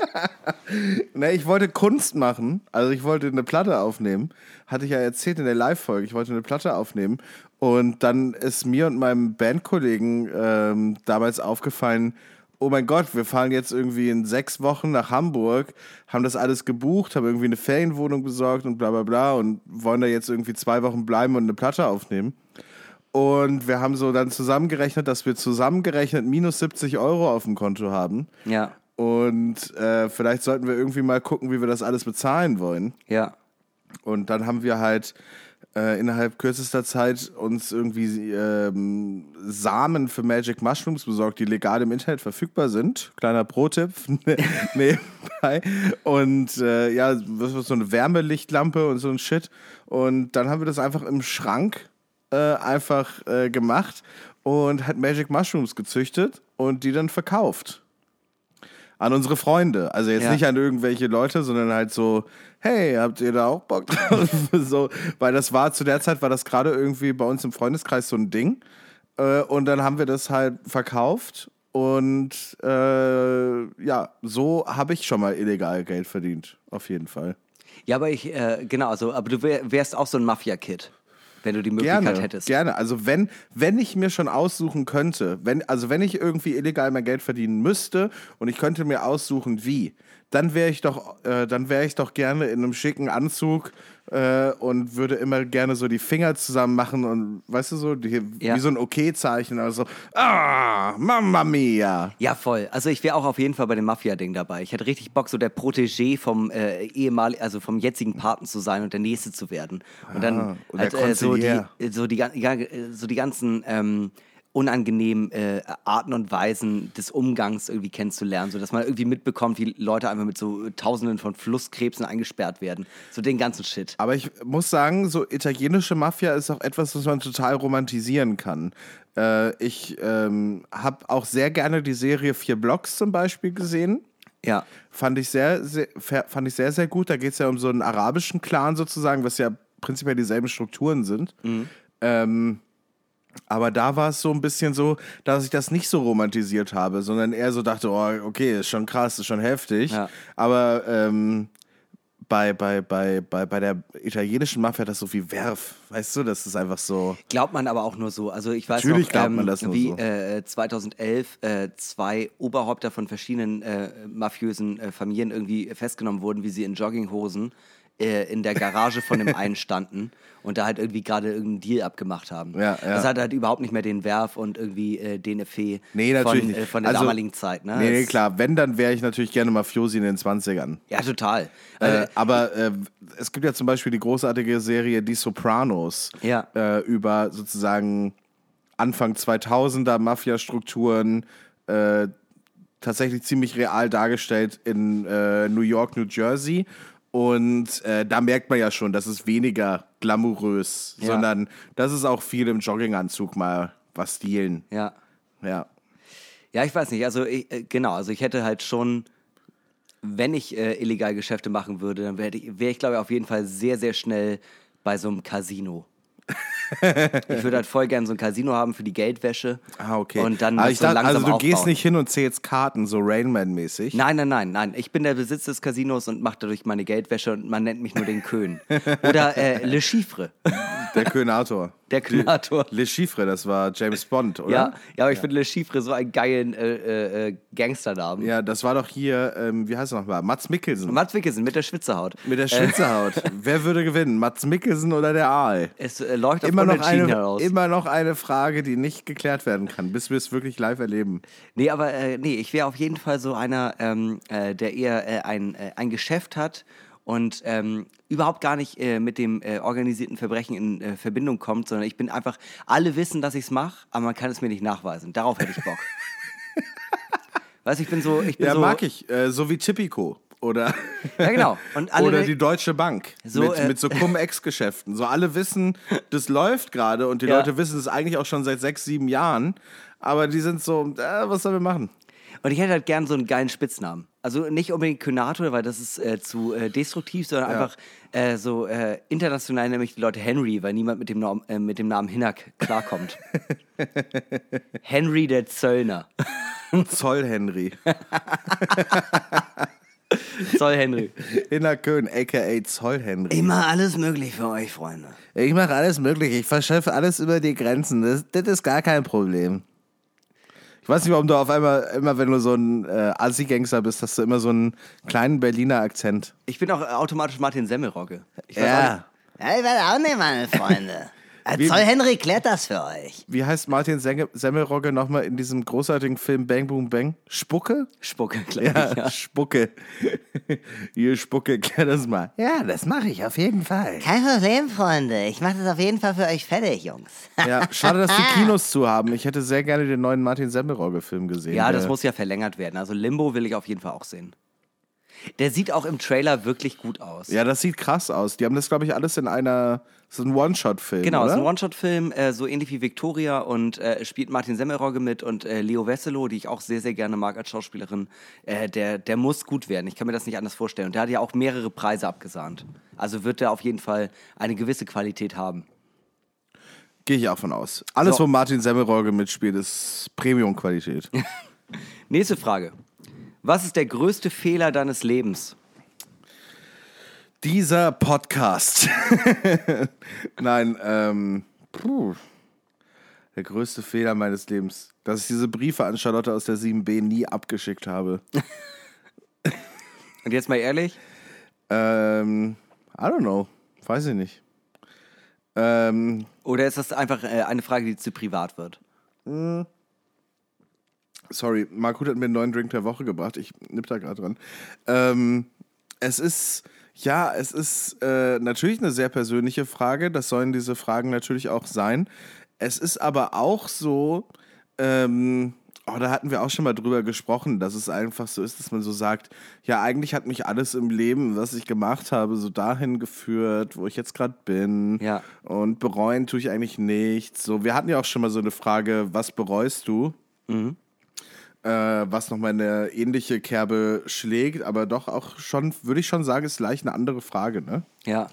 <laughs> ne, ich wollte Kunst machen. Also ich wollte eine Platte aufnehmen. Hatte ich ja erzählt in der Live-Folge. Ich wollte eine Platte aufnehmen. Und dann ist mir und meinem Bandkollegen ähm, damals aufgefallen, oh mein Gott, wir fahren jetzt irgendwie in sechs Wochen nach Hamburg, haben das alles gebucht, haben irgendwie eine Ferienwohnung besorgt und bla bla bla und wollen da jetzt irgendwie zwei Wochen bleiben und eine Platte aufnehmen. Und wir haben so dann zusammengerechnet, dass wir zusammengerechnet minus 70 Euro auf dem Konto haben. Ja, Und äh, vielleicht sollten wir irgendwie mal gucken, wie wir das alles bezahlen wollen. ja. Und dann haben wir halt äh, innerhalb kürzester Zeit uns irgendwie ähm, Samen für Magic Mushrooms besorgt, die legal im Internet verfügbar sind. Kleiner Pro-Tipp <laughs> <laughs> nebenbei. Und äh, ja, so eine Wärmelichtlampe und so ein Shit. Und dann haben wir das einfach im Schrank äh, einfach äh, gemacht und hat Magic Mushrooms gezüchtet und die dann verkauft an unsere Freunde. Also jetzt Ja. nicht an irgendwelche Leute, sondern halt so, hey, habt ihr da auch Bock drauf? <laughs> so, weil das war zu der Zeit war das gerade irgendwie bei uns im Freundeskreis so ein Ding. Äh, und dann haben wir das halt verkauft und äh, ja, so habe ich schon mal illegal Geld verdient, auf jeden Fall. Ja, aber ich, äh, genau, also, aber du wär, wärst auch so ein Mafia-Kid, wenn du die Möglichkeit Gerne, hättest. gerne. Also wenn, wenn ich mir schon aussuchen könnte, wenn, also wenn ich irgendwie illegal mein Geld verdienen müsste und ich könnte mir aussuchen, wie, dann wäre ich doch, äh, dann wäre ich doch gerne in einem schicken Anzug äh, und würde immer gerne so die Finger zusammen machen und weißt du so, die, Ja. wie so ein Okay-Zeichen. Also, ah, Mamma mia. Ja, voll. Also ich wäre auch auf jeden Fall bei dem Mafia-Ding dabei. Ich hätte richtig Bock, so der Protégé vom äh, ehemal, also vom jetzigen Paten zu sein und der Nächste zu werden. Und dann Ah, und halt, äh, so, die, so, die, ja, so die ganzen ähm, unangenehmen äh, Arten und Weisen des Umgangs irgendwie kennenzulernen, sodass man irgendwie mitbekommt, wie Leute einfach mit so Tausenden von Flusskrebsen eingesperrt werden. So den ganzen Shit. Aber ich muss sagen, so italienische Mafia ist auch etwas, was man total romantisieren kann. Äh, ich ähm, habe auch sehr gerne die Serie Vier Blocks zum Beispiel gesehen. Ja. Fand ich sehr, sehr, fa- fand ich sehr, sehr gut. Da geht es ja um so einen arabischen Clan sozusagen, was ja prinzipiell dieselben Strukturen sind. Ähm, aber da war es so ein bisschen so, dass ich das nicht so romantisiert habe, sondern eher so dachte, oh, okay, ist schon krass, ist schon heftig. Ja. Aber ähm, bei, bei, bei, bei, bei der italienischen Mafia hat das so viel Werf. Weißt du, das ist einfach so. Glaubt man aber auch nur so. Also ich weiß Natürlich noch, glaubt ähm, man das nur wie so. äh, 2011 äh, zwei Oberhäupter von verschiedenen äh, mafiösen äh, Familien irgendwie festgenommen wurden, wie sie in Jogginghosen äh, in der Garage von dem einen standen und da halt irgendwie gerade irgendeinen Deal abgemacht haben. Ja, ja. Das hat halt überhaupt nicht mehr den Werf und irgendwie äh, den Effet Nee, von, äh, von der Also, damaligen Zeit. Ne? Nee, nee, klar. Wenn, dann wäre ich natürlich gerne Mafiosi in den 20ern. Ja, total. Äh, Äh, aber äh, es gibt ja zum Beispiel die großartige Serie Die Sopranos Ja. über sozusagen Anfang 2000er Mafia-Strukturen, tatsächlich ziemlich real dargestellt in äh, New York, New Jersey. Und äh, da merkt man ja schon, das ist weniger glamourös, Ja. sondern das ist auch viel im Jogginganzug mal was stilen. ja. Ja. Ja, ich weiß nicht. Also ich, äh, genau, also ich hätte halt schon, wenn ich äh, illegal Geschäfte machen würde, dann wäre ich, wär ich glaube ich, auf jeden Fall sehr, sehr schnell bei so einem Casino. <laughs> <laughs> ich würde halt voll gern so ein Casino haben für die Geldwäsche. Ah, okay. Und dann das ich so dachte, langsam also du gehst aufbauen. nicht hin und zählst Karten, so Rainman-mäßig. Nein, nein, nein, nein. Ich bin der Besitz des Casinos und mache dadurch meine Geldwäsche und man nennt mich nur den Köhn. <laughs> Oder äh, Le Chiffre, Der Könator. der Könator. Le Chiffre, das war James Bond, oder? Ja, ja, aber ich finde Le Chiffre so einen geilen äh, äh, äh, Gangsternamen. Ja, das war doch hier, ähm, wie heißt er nochmal? Mats Mikkelsen. Mats Wickelsen mit der Schwitzehaut. Mit der Schwitzerhaut. <laughs> Wer würde gewinnen? Mats Mikkelsen oder der Aal? Es äh, läuft auf Immer noch, eine, heraus. immer noch eine Frage, die nicht geklärt werden kann, bis wir es wirklich live erleben. Nee, aber äh, nee, ich wäre auf jeden Fall so einer, ähm, äh, der eher äh, ein, äh, ein Geschäft hat und ähm, überhaupt gar nicht äh, mit dem äh, organisierten Verbrechen in äh, Verbindung kommt, sondern ich bin einfach, alle wissen, dass ich es mache, aber man kann es mir nicht nachweisen. Darauf hätte ich Bock. <laughs> weißt du, ich bin so, ich bin Ja, so. mag ich. Äh, so wie Tipico. Oder, Ja, genau. Alle, oder die Deutsche Bank. So, mit, äh, mit so Cum-Ex-Geschäften. So alle wissen, das läuft gerade und die Ja. Leute wissen es eigentlich auch schon seit sechs, sieben Jahren. Aber die sind so, äh, was sollen wir machen? Und ich hätte halt gern so einen geilen Spitznamen. Also nicht unbedingt Könator, weil das ist äh, zu äh, destruktiv, sondern einfach äh, so äh, international nämlich die Leute Henry, weil niemand mit dem, Norm, äh, mit dem Namen Hinnack klarkommt. <laughs> Henry der Zöllner. <laughs> Zoll Henry. <laughs> Zoll Henry. Inner Köln, a.k.a. Zoll Henry. Immer alles möglich für euch, Freunde. Ich mache alles möglich. Ich verschaffe alles über die Grenzen. Das, das ist gar kein Problem. Ich weiß nicht, warum du auf einmal, immer wenn du so ein äh, Assi-Gangster bist, hast du immer so einen kleinen Berliner Akzent. Ich bin auch automatisch Martin Semmelrogge. Ich weiß auch Ja. nicht- Ja, ich werde auch nicht, meine Freunde. Äh, Zoll Henry klärt das für euch. Wie heißt Martin Senge Semmelrogge nochmal in diesem großartigen Film Bang Boom Bang? Spucke? Spucke, glaube Ja, ich. Ja. Spucke. <laughs> Hier, Spucke, klär das mal. Ja, das mache ich auf jeden Fall. Kein Problem, Freunde. Ich mache das auf jeden Fall für euch fertig, Jungs. <laughs> Ja, schade, dass die Kinos zu haben. Ich hätte sehr gerne den neuen Martin Semmelrogge-Film gesehen. Ja, das muss ja verlängert werden. Also Limbo will ich auf jeden Fall auch sehen. Der sieht auch im Trailer wirklich gut aus. Ja, das sieht krass aus. Die haben das, glaube ich, alles in einer. So ein One-Shot-Film. Genau, es ist ein One-Shot-Film, äh, so ähnlich wie Victoria und äh, spielt Martin Semmelrogge mit und äh, Leo Wesselow, die ich auch sehr, sehr gerne mag als Schauspielerin. Äh, der, der muss gut werden. Ich kann mir das nicht anders vorstellen. Und der hat ja auch mehrere Preise abgesahnt. Also wird der auf jeden Fall eine gewisse Qualität haben. Gehe ich auch von aus. Alles, So. wo Martin Semmelrogge mitspielt, ist Premium-Qualität. <laughs> Nächste Frage. Was ist der größte Fehler deines Lebens? Dieser Podcast. <laughs> Nein, ähm. Puh. Der größte Fehler meines Lebens. Dass ich diese Briefe an Charlotte aus der 7b nie abgeschickt habe. Und jetzt mal ehrlich, ähm. I don't know. Weiß ich nicht. Ähm, Oder ist das einfach äh, eine Frage, die zu privat wird? Sorry, Mark Huth hat mir einen neuen Drink der Woche gebracht. Ich nipp da gerade dran. Ähm, es ist, ja, es ist äh, natürlich eine sehr persönliche Frage. Das sollen diese Fragen natürlich auch sein. Es ist aber auch so, ähm, oh, da hatten wir auch schon mal drüber gesprochen, dass es einfach so ist, dass man so sagt, ja, eigentlich hat mich alles im Leben, was ich gemacht habe, so dahin geführt, wo ich jetzt gerade bin. Ja. Und bereuen tue ich eigentlich nichts. So, wir hatten ja auch schon mal so eine Frage, was bereust du? Äh, was nochmal eine ähnliche Kerbe schlägt, aber doch auch schon, würde ich schon sagen, ist leicht eine andere Frage, ne? Ja.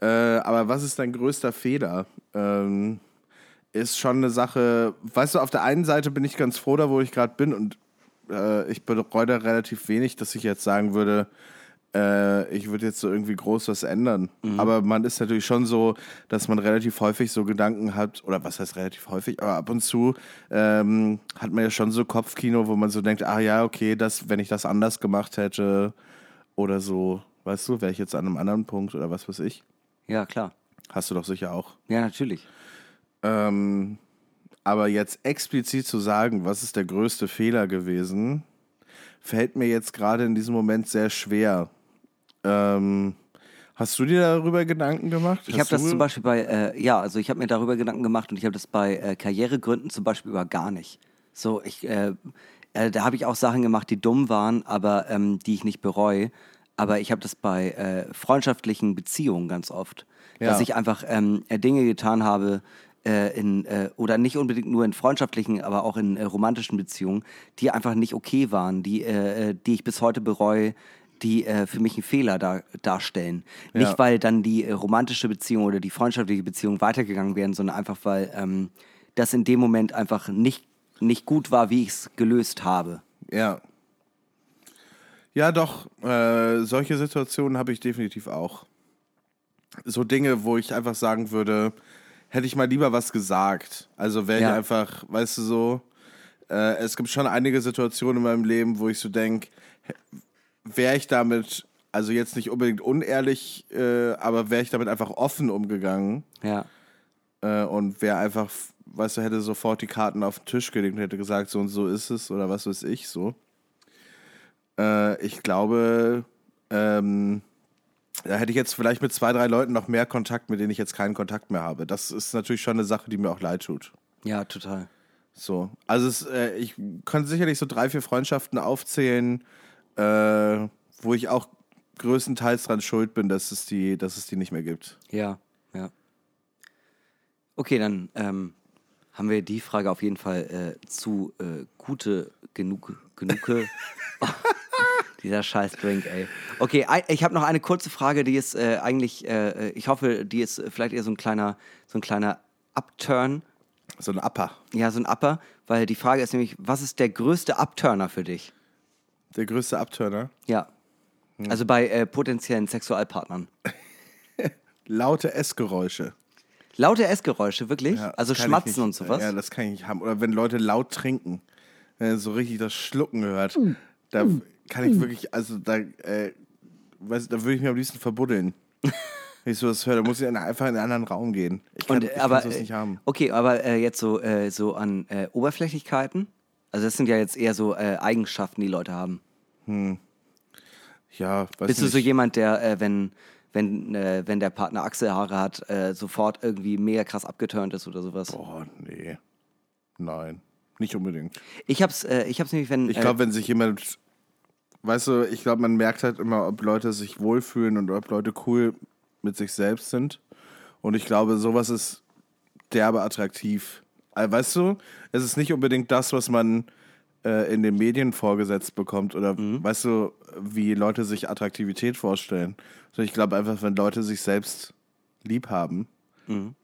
Äh, aber was ist dein größter Fehler? Ähm, ist schon eine Sache, weißt du, auf der einen Seite bin ich ganz froh da, wo ich gerade bin und äh, ich bereue da relativ wenig, dass ich jetzt sagen würde, äh, ich würde jetzt so irgendwie groß was ändern. Aber man ist natürlich schon so, dass man relativ häufig so Gedanken hat, oder was heißt relativ häufig, aber ab und zu ähm, hat man ja schon so Kopfkino, wo man so denkt, ah ja, okay, das, wenn ich das anders gemacht hätte oder so, weißt du, wäre ich jetzt an einem anderen Punkt oder was weiß ich. Ja, klar. Hast du doch sicher auch. Ja, natürlich. Ähm, aber jetzt explizit zu sagen, was ist der größte Fehler gewesen, fällt mir jetzt gerade in diesem Moment sehr schwer. Ähm, hast du dir darüber Gedanken gemacht? Ich habe das zum Beispiel bei, äh, ja, also ich habe mir darüber Gedanken gemacht und ich habe das bei äh, Karrieregründen zum Beispiel über gar nicht. So, ich, äh, äh, da habe ich auch Sachen gemacht, die dumm waren, aber ähm, die ich nicht bereue. Aber ich habe das bei äh, freundschaftlichen Beziehungen ganz oft, dass Ja. ich einfach ähm, äh, Dinge getan habe, in, äh, oder nicht unbedingt nur in freundschaftlichen, aber auch in äh, romantischen Beziehungen, die einfach nicht okay waren, die, äh, die ich bis heute bereue, die äh, für mich einen Fehler dar darstellen. Ja. Nicht, weil dann die äh, romantische Beziehung oder die freundschaftliche Beziehung weitergegangen wären, sondern einfach, weil ähm, das in dem Moment einfach nicht, nicht gut war, wie ich es gelöst habe. Ja. Ja, doch. Äh, solche Situationen habe ich definitiv auch. So Dinge, wo ich einfach sagen würde, hätte ich mal lieber was gesagt. Also wäre Ja. ich einfach, weißt du so, äh, es gibt schon einige Situationen in meinem Leben, wo ich so denke, wäre ich damit, also jetzt nicht unbedingt unehrlich, äh, aber wäre ich damit einfach offen umgegangen Ja. äh, und wäre einfach, weißt du, hätte sofort die Karten auf den Tisch gelegt und hätte gesagt, so und so ist es oder was weiß ich so. Äh, ich glaube, ähm, da hätte ich jetzt vielleicht mit zwei, drei Leuten noch mehr Kontakt, mit denen ich jetzt keinen Kontakt mehr habe. Das ist natürlich schon eine Sache, die mir auch leid tut. Ja, total. So. Also es, äh, ich könnte sicherlich so drei, vier Freundschaften aufzählen, äh, wo ich auch größtenteils dran schuld bin, dass es die, dass es die nicht mehr gibt. Ja, ja. Okay, dann ähm, haben wir die Frage auf jeden Fall äh, zu äh, gute genug genuge. <laughs> Dieser scheiß Drink, ey. Okay, ich habe noch eine kurze Frage, die ist äh, eigentlich, äh, ich hoffe, die ist vielleicht eher so ein kleiner, so ein kleiner Upturn. So ein Upper. Ja, so ein Upper, weil die Frage ist nämlich, was ist der größte Upturner für dich? Der größte Abturner. Ja. Also bei äh, potenziellen Sexualpartnern. <laughs> Laute Essgeräusche. Laute Essgeräusche, wirklich? Ja, also Schmatzen und sowas? Ja, das kann ich nicht haben. Oder wenn Leute laut trinken, wenn man so richtig das Schlucken hört, da kann ich wirklich, also da, äh, weiß, da würde ich mir am liebsten verbuddeln. <laughs> Wenn ich sowas höre, da muss ich in- einfach in einen anderen Raum gehen. Ich kann, Und, ich aber, kann sowas äh, nicht haben. Okay, aber äh, jetzt so, äh, so an äh, Oberflächlichkeiten? Also das sind ja jetzt eher so äh, Eigenschaften, die Leute haben. Ja, weiß Bist du nicht. so jemand, der, äh, wenn, wenn, äh, wenn der Partner Achselhaare hat, äh, sofort irgendwie mega krass abgeturnt ist oder sowas? Boah, nee. Nein, nicht unbedingt. Ich hab's, äh, ich hab's nämlich, wenn. Ich äh, glaube, wenn sich jemand, weißt du, ich glaube, man merkt halt immer, ob Leute sich wohlfühlen und ob Leute cool mit sich selbst sind. Und ich glaube, sowas ist derbe attraktiv. Äh, Weißt du, es ist nicht unbedingt das, was man äh, in den Medien vorgesetzt bekommt oder weißt du, wie Leute sich Attraktivität vorstellen. Sondern ich glaube einfach, wenn Leute sich selbst lieb haben,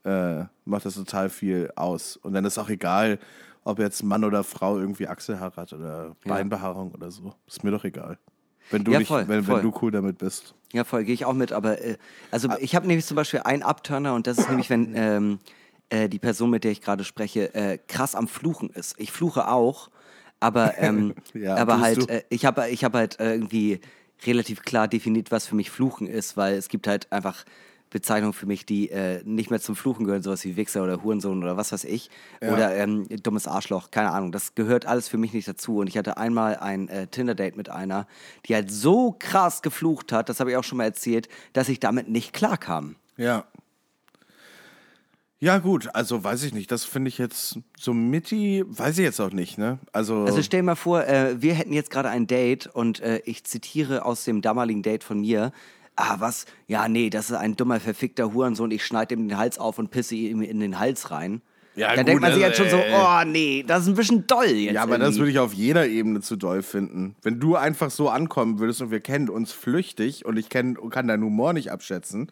äh, macht das total viel aus. Und dann ist auch egal, ob jetzt Mann oder Frau irgendwie Achselhaar hat oder Beinbehaarung oder so. Ist mir doch egal. Wenn du, Ja, nicht, voll, wenn, voll. wenn du cool damit bist. Ja, voll, gehe ich auch mit, aber äh, also Ah. ich habe nämlich zum Beispiel einen Upturner und das ist <coughs> nämlich, wenn ähm, äh, die Person, mit der ich gerade spreche, äh, krass am Fluchen ist. Ich fluche auch, aber, <laughs> ähm, Ja, aber halt, äh, ich habe ich hab halt äh, irgendwie relativ klar definiert, was für mich Fluchen ist, weil es gibt halt einfach Bezeichnungen für mich, die äh, nicht mehr zum Fluchen gehören, sowas wie Wichser oder Hurensohn oder was weiß ich. Oder ähm, dummes Arschloch, keine Ahnung. Das gehört alles für mich nicht dazu. Und ich hatte einmal ein äh, Tinder-Date mit einer, die halt so krass geflucht hat, das habe ich auch schon mal erzählt, dass ich damit nicht klarkam. Ja. Ja, gut, also weiß ich nicht. Das finde ich jetzt so Mitti, weiß ich jetzt auch nicht, ne? Also, Also stell dir mal vor, äh, wir hätten jetzt gerade ein Date und äh, ich zitiere aus dem damaligen Date von mir. Ah, was? Ja, nee, das ist ein dummer, verfickter Hurensohn. Ich schneide ihm den Hals auf und pisse ihm in den Hals rein. Ja, da gut, denkt man sich also, halt schon so, äh, oh nee, das ist ein bisschen doll jetzt. ja, aber das irgendwie. würde ich auf jeder Ebene zu doll finden. Wenn du einfach so ankommen würdest und wir kennen uns flüchtig und ich kenn, kann deinen Humor nicht abschätzen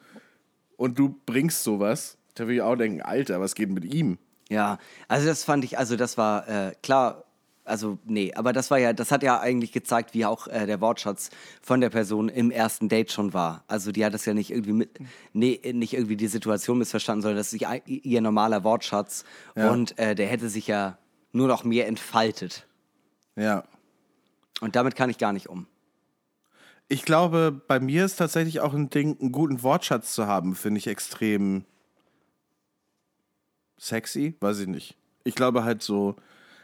und du bringst sowas, da würde ich auch denken, Alter, was geht mit ihm? Ja, also das fand ich, also das war äh, klar, also nee, aber das war ja, das hat ja eigentlich gezeigt, wie auch äh, der Wortschatz von der Person im ersten Date schon war. Also die hat das ja nicht irgendwie mit, nee, nicht irgendwie die Situation missverstanden, sondern das ist ihr, ihr normaler Wortschatz Ja. und äh, der hätte sich ja nur noch mehr entfaltet. Ja. Und damit kann ich gar nicht um. Ich glaube, bei mir ist tatsächlich auch ein Ding, einen guten Wortschatz zu haben, finde ich extrem sexy, weiß ich nicht. Ich glaube halt so,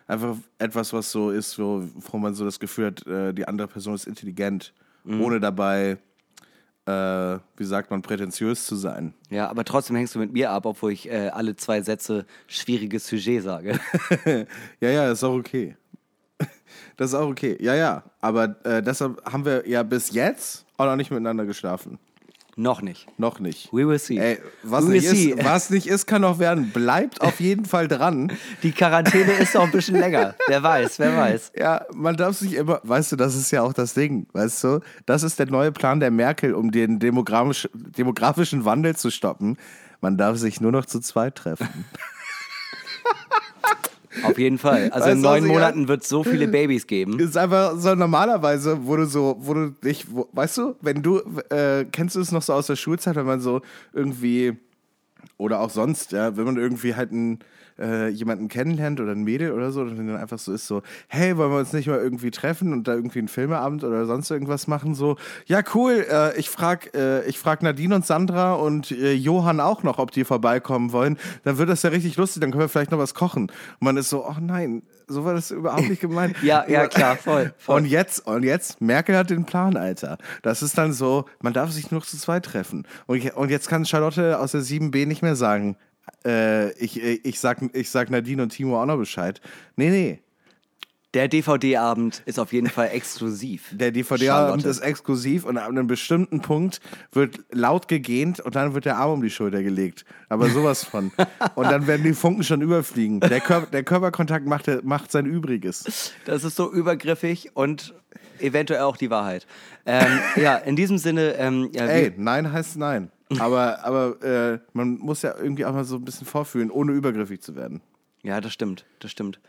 einfach etwas, was so ist, wo, wo man so das Gefühl hat, äh, die andere Person ist intelligent, ohne dabei, äh, wie sagt man, prätentiös zu sein. Ja, aber trotzdem hängst du mit mir ab, obwohl ich äh, alle zwei Sätze schwieriges Sujet sage. <laughs> Ja, ja, ist auch okay. <laughs> Das ist auch okay. Ja, ja. Aber äh, deshalb haben wir ja bis jetzt auch noch nicht miteinander geschlafen. Noch nicht. Noch nicht. We will see. Ey, was We nicht, will see. ist, was nicht ist, kann noch werden. Bleibt auf jeden Fall dran. <laughs> Die Quarantäne ist noch ein bisschen länger. Wer weiß, wer weiß. Ja, man darf sich immer, weißt du, das ist ja auch das Ding, weißt du? Das ist der neue Plan der Merkel, um den demografisch, demografischen Wandel zu stoppen. Man darf sich nur noch zu zweit treffen. <laughs> Auf jeden Fall. Also Weißt in neun Monaten wird es so viele Babys geben. ist einfach so normalerweise, wo du so, wo du dich, wo, weißt du, wenn du, äh, kennst du es noch so aus der Schulzeit, wenn man so irgendwie, oder auch sonst, ja, wenn man irgendwie halt einen, äh, jemanden kennenlernt oder ein Mädel oder so, und dann einfach so ist so, hey, wollen wir uns nicht mal irgendwie treffen und da irgendwie einen Filmeabend oder sonst irgendwas machen, so, ja, cool, äh, ich frag, äh, ich frag Nadine und Sandra und äh, Johann auch noch, ob die vorbeikommen wollen, dann wird das ja richtig lustig, dann können wir vielleicht noch was kochen. Und man ist so, oh nein, so war das überhaupt nicht gemeint. <laughs> Ja, ja, klar, voll, <laughs> voll. Und jetzt, und jetzt, Merkel hat den Plan, Alter. Das ist dann so, man darf sich nur zu zweit treffen. Und, und jetzt kann Charlotte aus der 7b nicht mehr sagen, äh, ich, ich, sag, ich sag Nadine und Timo auch noch Bescheid. Nee, nee. Der DVD-Abend ist auf jeden Fall exklusiv. Der DVD-Abend ist exklusiv und ab einem bestimmten Punkt wird laut gegähnt und dann wird der Arm um die Schulter gelegt. Aber sowas von. <laughs> und dann werden die Funken schon überfliegen. Der, Kör der Körperkontakt macht, macht sein Übriges. Das ist so übergriffig und eventuell auch die Wahrheit. Ähm, ja, in diesem Sinne, ähm, ja, Ey, nein heißt nein. Aber, aber äh, man muss ja irgendwie auch mal so ein bisschen vorfühlen, ohne übergriffig zu werden. ja, das stimmt, das stimmt.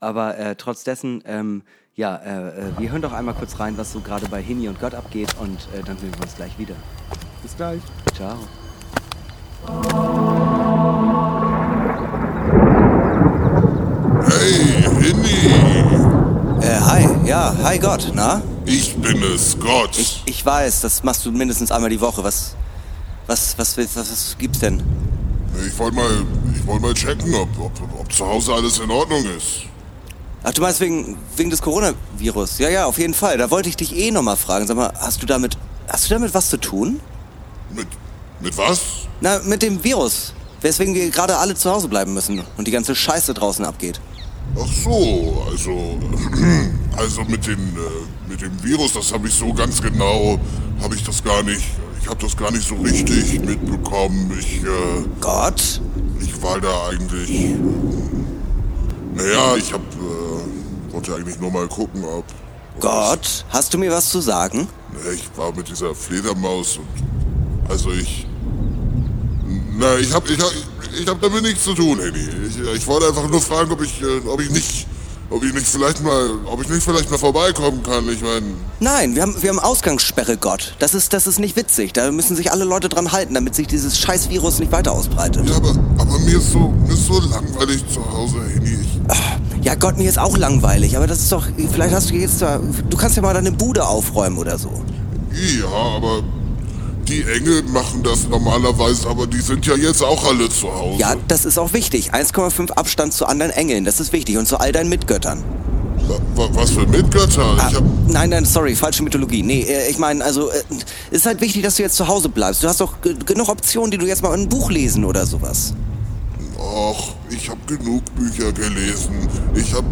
Aber äh, trotz dessen, ähm, ja, äh, äh, wir hören doch einmal kurz rein, was so gerade bei Hini und Gott abgeht und äh, dann sehen wir uns gleich wieder. Bis gleich. Ciao. Hey, Hinni! Äh, hi, ja, hi Gott, na? Ich bin es, Gott. Ich, ich weiß, das machst du mindestens einmal die Woche. Was, was, was, willst, was, was gibt's denn? Ich wollte mal, ich wollte mal checken, ob, ob, ob zu Hause alles in Ordnung ist. Ach, du meinst wegen, wegen des Coronavirus? Ja, ja, auf jeden Fall. Da wollte ich dich eh nochmal fragen. Sag mal, hast du damit, hast du damit was zu tun? Mit, mit was? Na, mit dem Virus. Weswegen wir gerade alle zu Hause bleiben müssen und die ganze Scheiße draußen abgeht. Ach so, also, <clears throat> also mit, den, äh, mit dem Virus, das habe ich so ganz genau, habe ich das gar nicht, ich habe das gar nicht so richtig mitbekommen. Ich, äh, Gott? ich war da eigentlich, naja, ich habe, äh, wollte eigentlich nur mal gucken, ob, Gott? Hast du mir was zu sagen? Ne, Ich war mit dieser Fledermaus und also ich. Na, ich hab, ich hab, ich hab damit nichts zu tun, Henny. Ich, ich wollte einfach nur fragen, ob ich, äh, ob ich nicht, ob ich nicht vielleicht mal, ob ich nicht vielleicht mal vorbeikommen kann. Ich meine, Nein, wir haben, wir haben Ausgangssperre, Gott. Das ist, das ist nicht witzig. Da müssen sich alle Leute dran halten, damit sich dieses scheiß Virus nicht weiter ausbreitet. ja, aber, aber mir ist so, mir ist so langweilig zu Hause, Henny. Ja, Gott, mir ist auch langweilig, aber das ist doch, vielleicht hast du jetzt da, du kannst ja mal deine Bude aufräumen oder so. ja, aber die Engel machen das normalerweise, aber die sind ja jetzt auch alle zu Hause. Ja, das ist auch wichtig. 1,5 Abstand zu anderen Engeln, das ist wichtig. Und zu all deinen Mitgöttern. Wa- wa- Was für Mitgötter? Hab, Nein, nein, sorry, falsche Mythologie. Nee, äh, ich meine, also, äh, es ist halt wichtig, dass du jetzt zu Hause bleibst. Du hast doch ge- genug Optionen, die du jetzt mal in ein Buch lesen oder sowas. ach, ich habe genug Bücher gelesen. Ich hab.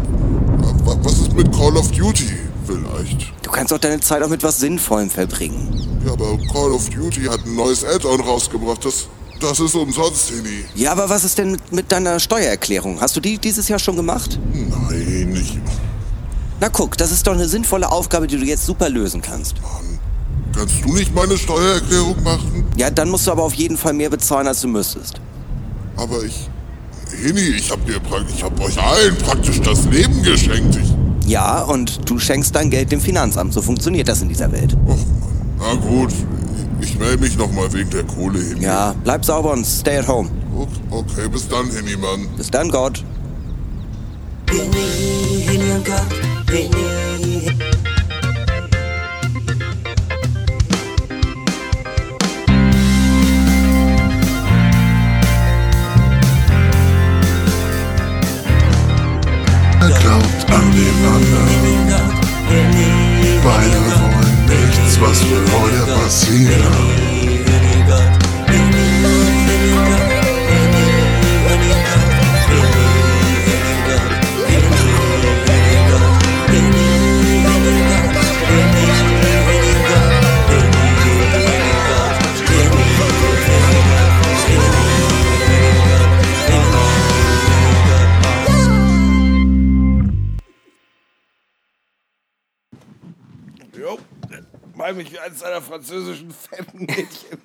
wa- Was ist mit Call of Duty vielleicht? Du kannst doch deine Zeit auch mit was Sinnvollem verbringen. Ja, aber Call of Duty hat ein neues Add-on rausgebracht. Das, das ist umsonst, Henny. Ja, aber was ist denn mit, mit deiner Steuererklärung? Hast du die dieses Jahr schon gemacht? Nein, ich. Na guck, das ist doch eine sinnvolle Aufgabe, die du jetzt super lösen kannst. Kannst du nicht meine Steuererklärung machen? Ja, dann musst du aber auf jeden Fall mehr bezahlen, als du müsstest. Aber ich. Henny, ich hab dir ich hab euch allen praktisch das Leben geschenkt. Ich, Ja, und du schenkst dein Geld dem Finanzamt. So funktioniert das in dieser Welt. och, na gut, ich melde mich nochmal wegen der Kohle, Henny. Ja, bleib sauber und stay at home. Okay, bis dann, Henny, Mann. Bis dann, Gott. Henny, Henny und Gott, Henny. Er glaubt an den anderen. Beide wollen nichts, was will heute passieren. Mal mich wie eines einer französischen Fettmädchen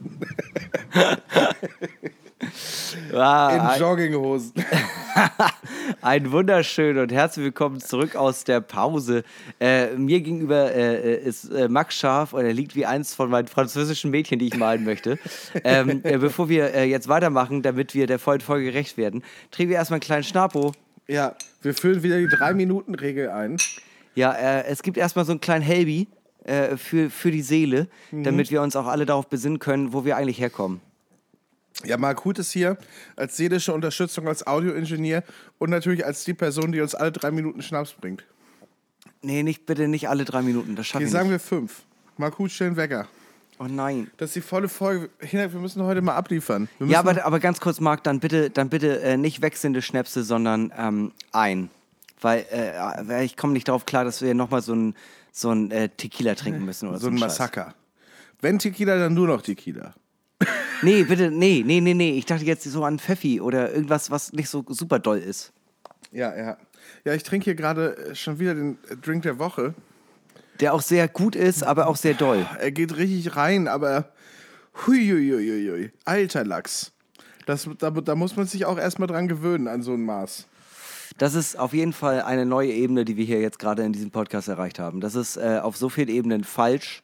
<laughs> Ah, in Jogginghosen. <laughs> Ein wunderschön und herzlich willkommen zurück aus der Pause. Äh, mir gegenüber äh, ist äh, Max Scharf und er liegt wie eins von meinen französischen Mädchen, die ich malen möchte. Ähm, <laughs> äh, bevor wir äh, jetzt weitermachen, damit wir der vollen Folge gerecht werden, trinken wir erstmal einen kleinen Schnapo. Ja, wir führen wieder die Drei-Minuten-Regel ein. Ja, äh, es gibt erstmal so einen kleinen Helby äh, für, für die Seele, damit wir uns auch alle darauf besinnen können, wo wir eigentlich herkommen. Ja, Marc Huth ist hier als seelische Unterstützung als Audioingenieur und natürlich als die Person, die uns alle drei Minuten Schnaps bringt. Nee, nicht, bitte nicht alle drei Minuten, das schaffe Hier ich sagen nicht. wir fünf. Marc Huth, stellen Wecker. Oh nein. Das ist die volle Folge. Hinak, wir müssen heute mal abliefern. Ja, aber, aber ganz kurz, Marc, dann bitte, dann bitte äh, nicht wechselnde Schnäpse, sondern ähm, ein. Weil äh, weil ich komme nicht darauf klar, dass wir nochmal so ein, so ein äh, Tequila trinken müssen oder so. so ein Scheiß. Massaker. Wenn Tequila, dann nur noch Tequila. Nee, bitte, nee, nee, nee, nee. Ich dachte jetzt so an Pfeffi oder irgendwas, was nicht so super doll ist. Ja, ja. Ja, ich trinke hier gerade äh, schon wieder den äh, Drink der Woche. Der auch sehr gut ist, aber auch sehr doll. Er geht richtig rein, aber huiuiuiui. Alter Lachs. Das, da, da muss man sich auch erstmal dran gewöhnen an so ein Maß. Das ist auf jeden Fall eine neue Ebene, die wir hier jetzt gerade in diesem Podcast erreicht haben. Das ist äh, auf so vielen Ebenen falsch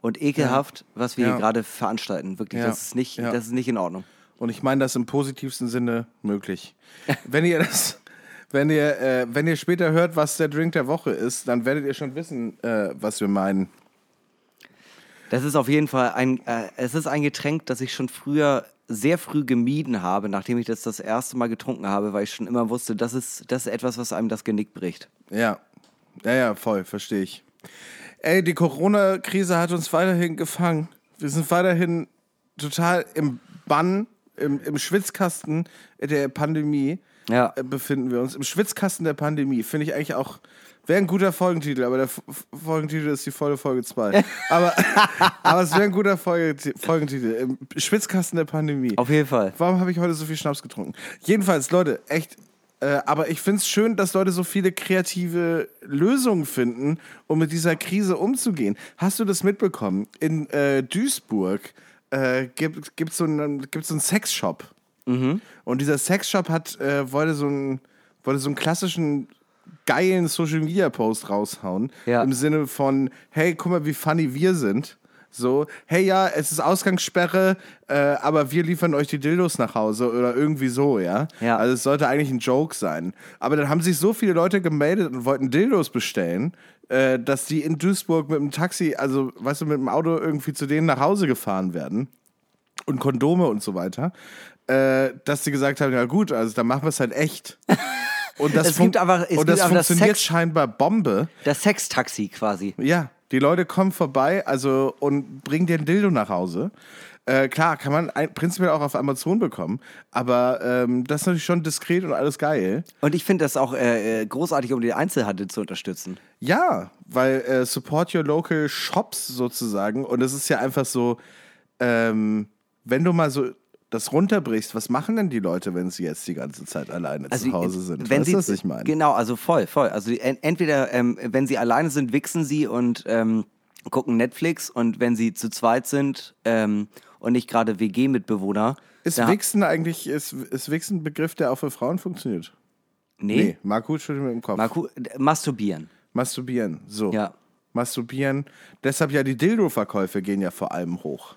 und ekelhaft, was wir Ja. hier gerade veranstalten. Wirklich, Ja. das, ist nicht, Ja. das ist nicht in Ordnung. Und ich meine das im positivsten Sinne möglich. <laughs> wenn ihr das, wenn ihr, äh, wenn ihr später hört, was der Drink der Woche ist, dann werdet ihr schon wissen, äh, was wir meinen. Das ist auf jeden Fall ein, äh, es ist ein Getränk, das ich schon früher sehr früh gemieden habe, nachdem ich das das erste Mal getrunken habe, weil ich schon immer wusste, das ist, das ist etwas, was einem das Genick bricht. Ja, ja, ja, voll, verstehe ich. Ey, die Corona-Krise hat uns weiterhin gefangen. Wir sind weiterhin total im Bann, im, im Schwitzkasten der Pandemie Ja. äh, befinden wir uns. Im Schwitzkasten der Pandemie finde ich eigentlich auch, wäre ein guter Folgentitel, aber der F Folgentitel ist die volle Folge 2. <laughs> aber, aber es wäre ein guter Folge Folgentitel. Im Schwitzkasten der Pandemie. Auf jeden Fall. Warum habe ich heute so viel Schnaps getrunken? Jedenfalls, Leute, echt. Äh, aber ich finde es schön, dass Leute so viele kreative Lösungen finden, um mit dieser Krise umzugehen. Hast du das mitbekommen? In äh, Duisburg äh, gibt es so einen, so einen Sexshop. Und dieser Sexshop hat, äh, wollte, so einen, wollte so einen klassischen geilen Social Media Post raushauen. Ja. Im Sinne von, hey, guck mal, wie funny wir sind. So, hey ja, es ist Ausgangssperre, äh, aber wir liefern euch die Dildos nach Hause oder irgendwie so, ja? Ja. Also es sollte eigentlich ein Joke sein. Aber dann haben sich so viele Leute gemeldet und wollten Dildos bestellen, äh, dass die in Duisburg mit dem Taxi, also weißt du, mit dem Auto irgendwie zu denen nach Hause gefahren werden und Kondome und so weiter, äh, dass sie gesagt haben, ja gut, also dann machen wir es halt echt. <laughs> Und das, Es gibt aber- es und das aber das funktioniert Sex- scheinbar Bombe. Das Sextaxi quasi. Ja, die Leute kommen vorbei also und bringen dir ein Dildo nach Hause. Äh, klar, kann man ein, prinzipiell auch auf Amazon bekommen, aber ähm, das ist natürlich schon diskret und alles geil. Und ich finde das auch äh, äh, großartig, um den Einzelhandel zu unterstützen. Ja, weil äh, support your local shops sozusagen und es ist ja einfach so, ähm, wenn du mal so das runterbrichst, was machen denn die Leute, wenn sie jetzt die ganze Zeit alleine zu Hause sind? Wenn weißt sie, was ich meine? Genau, also voll, voll. Also entweder, ähm, wenn sie alleine sind, wichsen sie und ähm, gucken Netflix und wenn sie zu zweit sind ähm, und nicht gerade WG-Mitbewohner. Ist Wichsen eigentlich, ist, ist Wichsen ein Begriff, der auch für Frauen funktioniert? Nee, Nee, Marco schüttelt mit dem Kopf. Äh, masturbieren. Masturbieren, so. Ja. Masturbieren. Deshalb ja die Dildo-Verkäufe gehen ja vor allem hoch.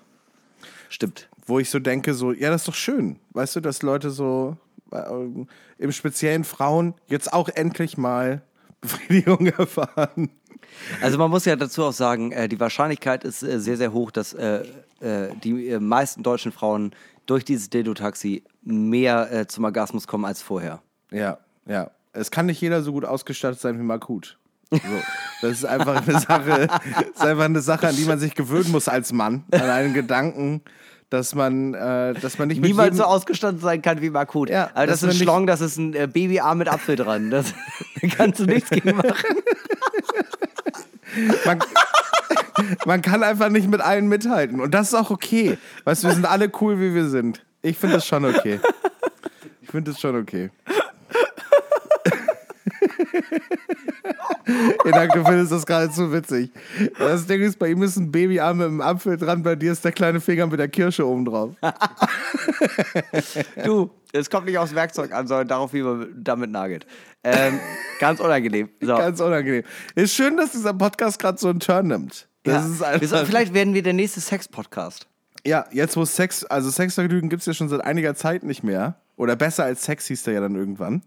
Stimmt. Wo ich so denke, so, ja, das ist doch schön. Weißt du, dass Leute so, äh, im speziellen Frauen jetzt auch endlich mal <laughs> Befriedigung erfahren. Also man muss ja dazu auch sagen, äh, die Wahrscheinlichkeit ist äh, sehr, sehr hoch, dass äh, äh, die äh, meisten deutschen Frauen durch dieses Dildo-Taxi mehr zum Orgasmus kommen als vorher. Ja, ja. Es kann nicht jeder so gut ausgestattet sein wie Markut. So. Das ist einfach eine Sache, <laughs> das ist einfach eine Sache, an die man sich gewöhnen muss als Mann. An einen Gedanken, dass man, äh, dass man nicht jedem, so ausgestattet sein kann wie Markut. Ja, Aber dass das ist ein Schlong, das ist ein äh, Babyarm mit Apfel dran. Das da <laughs> kannst du nichts gegen machen. man, man kann einfach nicht mit allen mithalten. Und das ist auch okay. Weißt du, wir sind alle cool, wie wir sind. Ich finde das schon okay. Ich finde das schon okay. Enak, du findest das gerade zu witzig. Das Ding ist, bei ihm ist ein Babyarm mit einem Apfel dran, bei dir ist der kleine Finger mit der Kirsche oben drauf. <laughs> Du, es kommt nicht aufs Werkzeug an, sondern darauf, wie man damit nagelt. Ähm, ganz unangenehm. So. Ganz unangenehm. Ist schön, dass dieser Podcast gerade so einen Turn nimmt. Das Ja. ist einfach, vielleicht werden wir der nächste Sex-Podcast. Ja, jetzt wo Sex, also Sexvergnügen gibt es ja schon seit einiger Zeit nicht mehr. Oder besser als Sex hieß der ja dann irgendwann.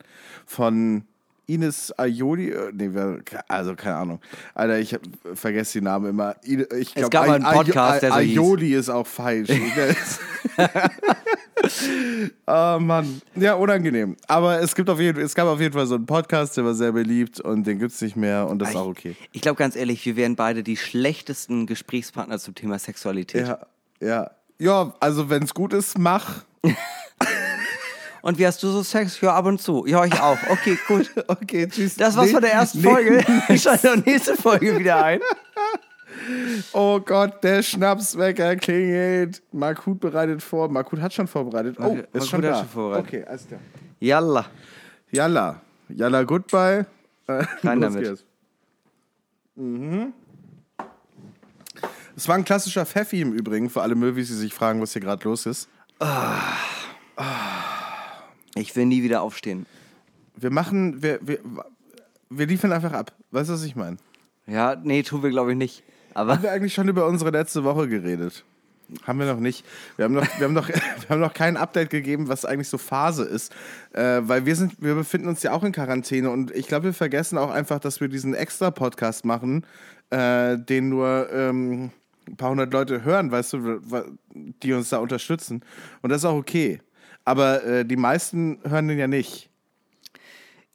Von Ines Aioli, äh, nee, also keine Ahnung. Alter, ich vergesse die Namen immer. Ich glaub, gab mal einen Podcast, der so hieß. Aioli ist auch falsch. Oh <laughs> <laughs> Mann. Ja, unangenehm. Aber es, gibt auf jeden, es gab auf jeden Fall so einen Podcast, der war sehr beliebt und den gibt es nicht mehr und das ist auch okay. Ich glaube ganz ehrlich, wir wären beide die schlechtesten Gesprächspartner zum Thema Sexualität. Ja, ja. Ja, also wenn es gut ist, mach. <laughs> Und wie hast du so Sex? Ja, ab und zu. Ja, ich auch. Okay, gut. <laughs> Okay, tschüss. Das war's Nee, von der ersten nee. Folge. <laughs> Schaltet auch nächste Folge wieder ein. <laughs> Oh Gott, der Schnapswecker klingelt. Markut bereitet vor. Markut hat schon vorbereitet. Oh, ist Markut schon hat da. schon vorbereitet. Okay, alles klar. Yalla. Yalla. Yalla, goodbye. Rein damit. geht's. Mhm. Es war ein klassischer Pfeffi im Übrigen, für alle Möwis, die sich fragen, was hier gerade los ist. Ich will nie wieder aufstehen. Wir machen, wir, wir, wir liefern einfach ab. Weißt du, was ich meine? Ja, nee, tun wir glaube ich nicht. Aber Haben wir eigentlich schon über unsere letzte Woche geredet? Haben wir noch nicht. Wir haben noch, wir haben noch, <laughs> wir haben noch kein Update gegeben, was eigentlich so Phase ist. Äh, weil wir sind, wir befinden uns ja auch in Quarantäne und ich glaube, wir vergessen auch einfach, dass wir diesen extra Podcast machen, äh, den nur ähm, ein paar hundert Leute hören, weißt du, die uns da unterstützen. Und das ist auch okay. Aber äh, die meisten hören den ja nicht.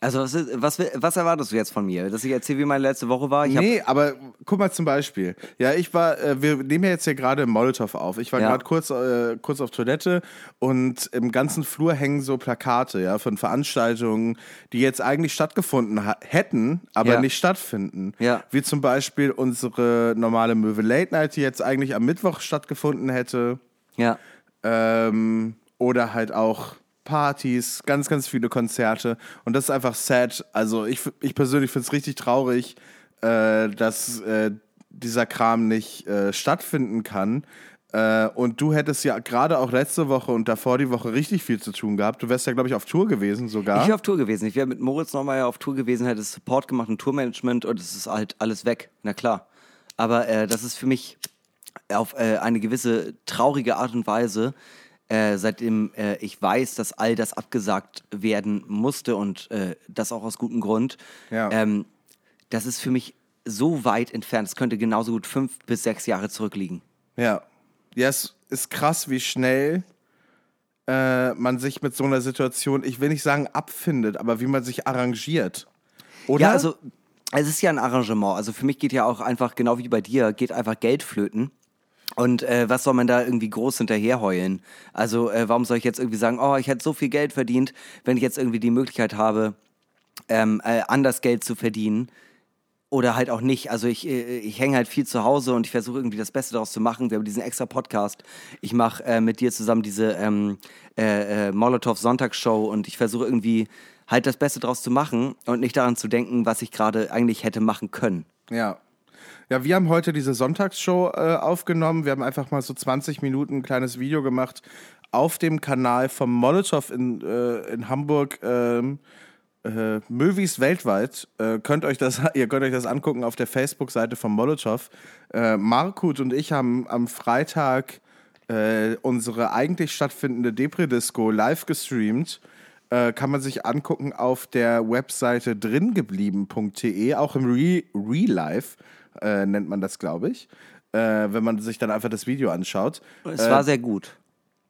also was, ist, was, was erwartest du jetzt von mir? Dass ich erzähle, wie meine letzte Woche war? Ich nee, aber guck mal zum Beispiel. Ja, ich war, äh, wir nehmen ja jetzt hier gerade Molotow auf. Ich war Ja. gerade kurz, äh, kurz auf Toilette und im ganzen Flur hängen so Plakate, ja, von Veranstaltungen, die jetzt eigentlich stattgefunden hätten, aber Ja. nicht stattfinden. Ja. Wie zum Beispiel unsere normale Möwe Late Night, die jetzt eigentlich am Mittwoch stattgefunden hätte. ja. Ähm, oder halt auch Partys, ganz, ganz viele Konzerte. Und das ist einfach sad. Also ich, ich persönlich finde es richtig traurig, äh, dass äh, dieser Kram nicht äh, stattfinden kann. Äh, und du hättest ja gerade auch letzte Woche und davor die Woche richtig viel zu tun gehabt. Du wärst ja, glaube ich, auf Tour gewesen sogar. Ich wäre auf Tour gewesen. Ich wäre mit Moritz nochmal auf Tour gewesen, hätte Support gemacht und Tourmanagement und es ist halt alles weg. Na klar. Aber äh, das ist für mich auf äh, eine gewisse traurige Art und Weise, äh, seitdem äh, ich weiß, dass all das abgesagt werden musste und äh, das auch aus gutem Grund. Ja. Ähm, das ist für mich so weit entfernt. Es könnte genauso gut fünf bis sechs Jahre zurückliegen. Ja. Ja, es ist krass, wie schnell äh, man sich mit so einer Situation, ich will nicht sagen abfindet, aber wie man sich arrangiert. Oder? Ja, also es ist ja ein Arrangement. Also für mich geht ja auch einfach, genau wie bei dir, geht einfach Geld flöten. Und äh, was soll man da irgendwie groß hinterherheulen? Also äh, warum soll ich jetzt irgendwie sagen, oh, ich hätte so viel Geld verdient, wenn ich jetzt irgendwie die Möglichkeit habe, ähm, äh, anders Geld zu verdienen? Oder halt auch nicht. Also ich, äh, ich hänge halt viel zu Hause und ich versuche irgendwie das Beste daraus zu machen. Wir haben diesen extra Podcast. Ich mache äh, mit dir zusammen diese ähm, äh, äh, Molotov Sonntagsshow und ich versuche irgendwie halt das Beste daraus zu machen und nicht daran zu denken, was ich gerade eigentlich hätte machen können. Ja. Ja, wir haben heute diese Sonntagsshow äh, aufgenommen. Wir haben einfach mal so 20 Minuten ein kleines Video gemacht auf dem Kanal vom Molotow in, äh, in Hamburg. Ähm, äh, Movies weltweit. Äh, könnt euch das, <laughs> ihr könnt euch das angucken auf der Facebook-Seite von Molotow. Äh, Markut und ich haben am Freitag äh, unsere eigentlich stattfindende Depri-Disco live gestreamt. Äh, kann man sich angucken auf der Webseite dringeblieben.de, auch im Re Real Life äh, nennt man das, glaube ich. Äh, wenn man sich dann einfach das Video anschaut. Es war sehr gut.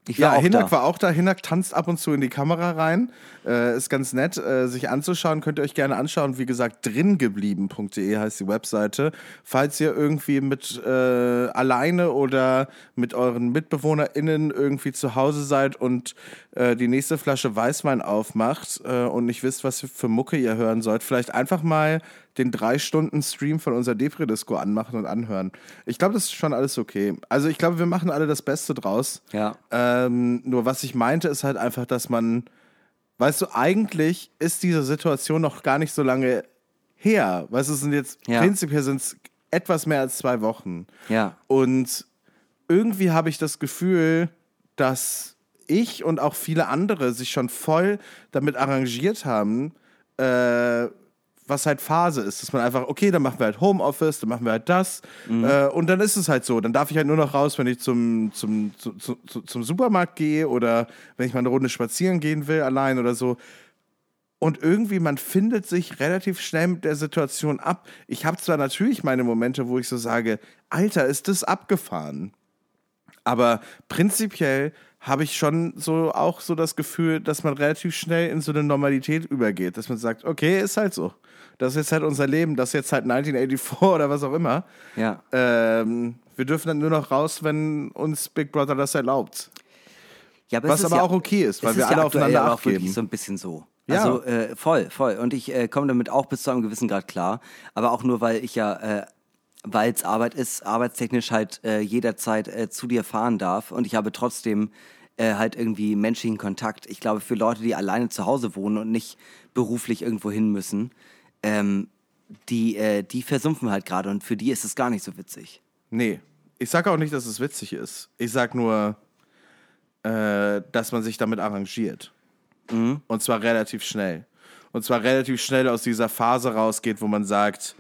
Ich Ja, war auch Hinak da. war auch da. Hinak tanzt ab und zu in die Kamera rein. Äh, ist ganz nett, äh, sich anzuschauen. Könnt ihr euch gerne anschauen. Wie gesagt, dringeblieben.de heißt die Webseite. Falls ihr irgendwie mit äh, alleine oder mit euren MitbewohnerInnen irgendwie zu Hause seid und äh, die nächste Flasche Weißwein aufmacht äh, und nicht wisst, was für Mucke ihr hören sollt, vielleicht einfach mal den drei Stunden Stream von unserer Depri-Disco anmachen und anhören. Ich glaube, das ist schon alles okay. Also ich glaube, wir machen alle das Beste draus. Ja. Ähm, nur was ich meinte, ist halt einfach, dass man, weißt du, eigentlich ist diese Situation noch gar nicht so lange her. Weißt du, es sind jetzt, Ja. prinzipiell sind es etwas mehr als zwei Wochen. Ja. Und irgendwie habe ich das Gefühl, dass ich und auch viele andere sich schon voll damit arrangiert haben, äh, was halt Phase ist. Dass man einfach, okay, dann machen wir halt Homeoffice, dann machen wir halt das. Äh, und dann ist es halt so. Dann darf ich halt nur noch raus, wenn ich zum, zum, zu, zu, zu, zum Supermarkt gehe oder wenn ich mal eine Runde spazieren gehen will, allein oder so. Und irgendwie, man findet sich relativ schnell mit der Situation ab. Ich habe zwar natürlich meine Momente, wo ich so sage, Alter, ist das abgefahren? Aber prinzipiell habe ich schon so auch so das Gefühl, dass man relativ schnell in so eine Normalität übergeht. Dass man sagt, okay, ist halt so. Das ist jetzt halt unser Leben, das ist jetzt halt 1984 <laughs> oder was auch immer. Ja. Ähm, wir dürfen dann nur noch raus, wenn uns Big Brother das erlaubt. Ja, aber Was aber ja, auch okay ist, weil wir ist alle ja aufeinander auch Acht geben. wirklich so ein bisschen so. Ja. Also äh, voll, voll. Und ich äh, komme damit auch bis zu einem gewissen Grad klar. Aber auch nur, weil ich ja, äh, weil es Arbeit ist, arbeitstechnisch halt äh, jederzeit äh, zu dir fahren darf. Und ich habe trotzdem äh, halt irgendwie menschlichen Kontakt. Ich glaube, für Leute, die alleine zu Hause wohnen und nicht beruflich irgendwo hin müssen, ähm, die, äh, die versumpfen halt gerade. Und für die ist es gar nicht so witzig. Nee. Ich sage auch nicht, dass es witzig ist. Ich sage nur, äh, dass man sich damit arrangiert. Und zwar relativ schnell. Und zwar relativ schnell aus dieser Phase rausgeht, wo man sagt,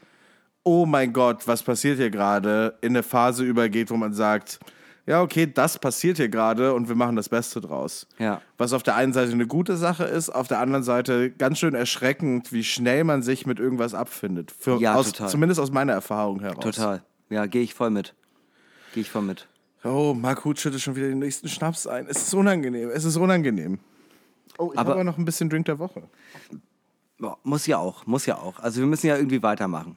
oh mein Gott, was passiert hier gerade? In eine Phase übergeht, wo man sagt, ja, okay, das passiert hier gerade und wir machen das Beste draus. Ja. Was auf der einen Seite eine gute Sache ist, auf der anderen Seite ganz schön erschreckend, wie schnell man sich mit irgendwas abfindet. Für, Ja, aus, total. Zumindest aus meiner Erfahrung heraus. Total. Ja, gehe ich voll mit. Gehe ich voll mit. Oh, Marc Huth schüttet schon wieder den nächsten Schnaps ein. Es ist unangenehm. Es ist unangenehm. Oh, ich Aber- habe noch ein bisschen Drink der Woche. Muss ja auch, muss ja auch. Also wir müssen ja irgendwie weitermachen.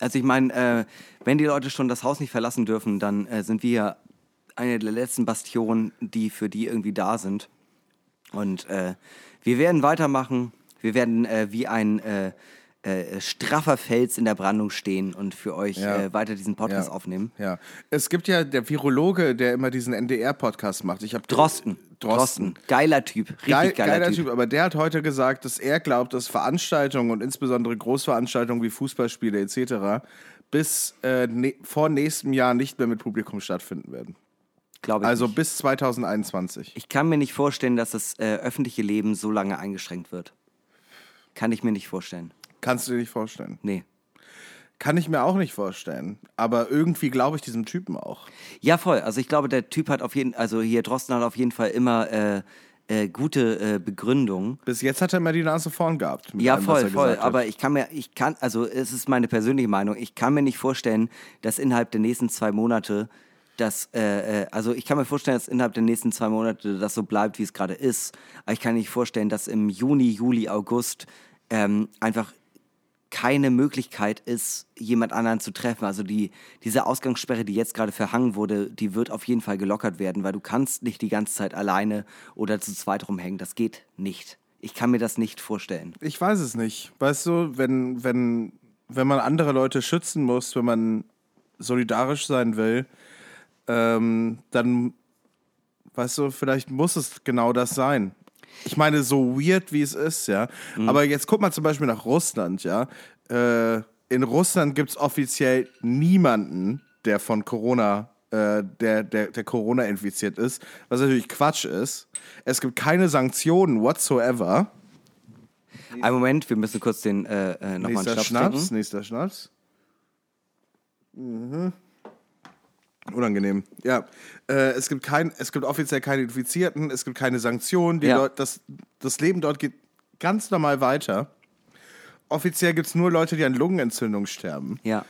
Also ich meine, äh, wenn die Leute schon das Haus nicht verlassen dürfen, dann äh, sind wir eine der letzten Bastionen, die für die irgendwie da sind. Und äh, wir werden weitermachen. Wir werden äh, wie ein äh, äh, straffer Fels in der Brandung stehen und für euch Ja. äh, weiter diesen Podcast Ja. aufnehmen. Ja. Es gibt ja der Virologe, der immer diesen NDR-Podcast macht. Ich hab Drosten. Drosten. Geiler Typ. Richtig Geil, geiler, geiler typ. typ. aber der hat heute gesagt, dass er glaubt, dass Veranstaltungen und insbesondere Großveranstaltungen wie Fußballspiele etc. bis äh, ne vor nächstem Jahr nicht mehr mit Publikum stattfinden werden. Glaube ich Also nicht. bis 2021. Ich kann mir nicht vorstellen, dass das äh, öffentliche Leben so lange eingeschränkt wird. Kann ich mir nicht vorstellen. Kannst du dir nicht vorstellen. Nee. Kann ich mir auch nicht vorstellen. Aber irgendwie glaube ich diesem Typen auch. Ja, voll. Also ich glaube, der Typ hat auf jeden also hier Drosten hat auf jeden Fall immer äh, äh, gute äh, Begründung. Bis jetzt hat er immer die Nase vorn gehabt. Ja, allem, voll, voll. Aber ich kann mir, ich kann, also es ist meine persönliche Meinung, ich kann mir nicht vorstellen, dass innerhalb der nächsten zwei Monate das, äh, äh, also ich kann mir vorstellen, dass innerhalb der nächsten zwei Monate das so bleibt, wie es gerade ist. Aber ich kann nicht vorstellen, dass im Juni, Juli, August ähm, einfach keine Möglichkeit ist, jemand anderen zu treffen. Also die, diese Ausgangssperre, die jetzt gerade verhangen wurde, die wird auf jeden Fall gelockert werden, weil du kannst nicht die ganze Zeit alleine oder zu zweit rumhängen. Das geht nicht. Ich kann mir das nicht vorstellen. Ich weiß es nicht. Weißt du, wenn, wenn, wenn man andere Leute schützen muss, wenn man solidarisch sein will, ähm, dann, weißt du, vielleicht muss es genau das sein. Ich meine, so weird wie es ist, ja. Aber jetzt guck mal zum Beispiel nach Russland, ja. Äh, in Russland gibt es offiziell niemanden, der von Corona, äh, der, der, der Corona infiziert ist, was natürlich Quatsch ist. Es gibt keine Sanktionen whatsoever. Einen Moment, wir müssen kurz den äh, äh, nochmal einen Schnaps, nächster Schnaps. Mhm. Unangenehm. Ja, äh, es gibt kein, es gibt offiziell keine Infizierten, es gibt keine Sanktionen. Die Ja. Leut, das, das Leben dort geht ganz normal weiter. Offiziell gibt es nur Leute, die an Lungenentzündung sterben. Ja.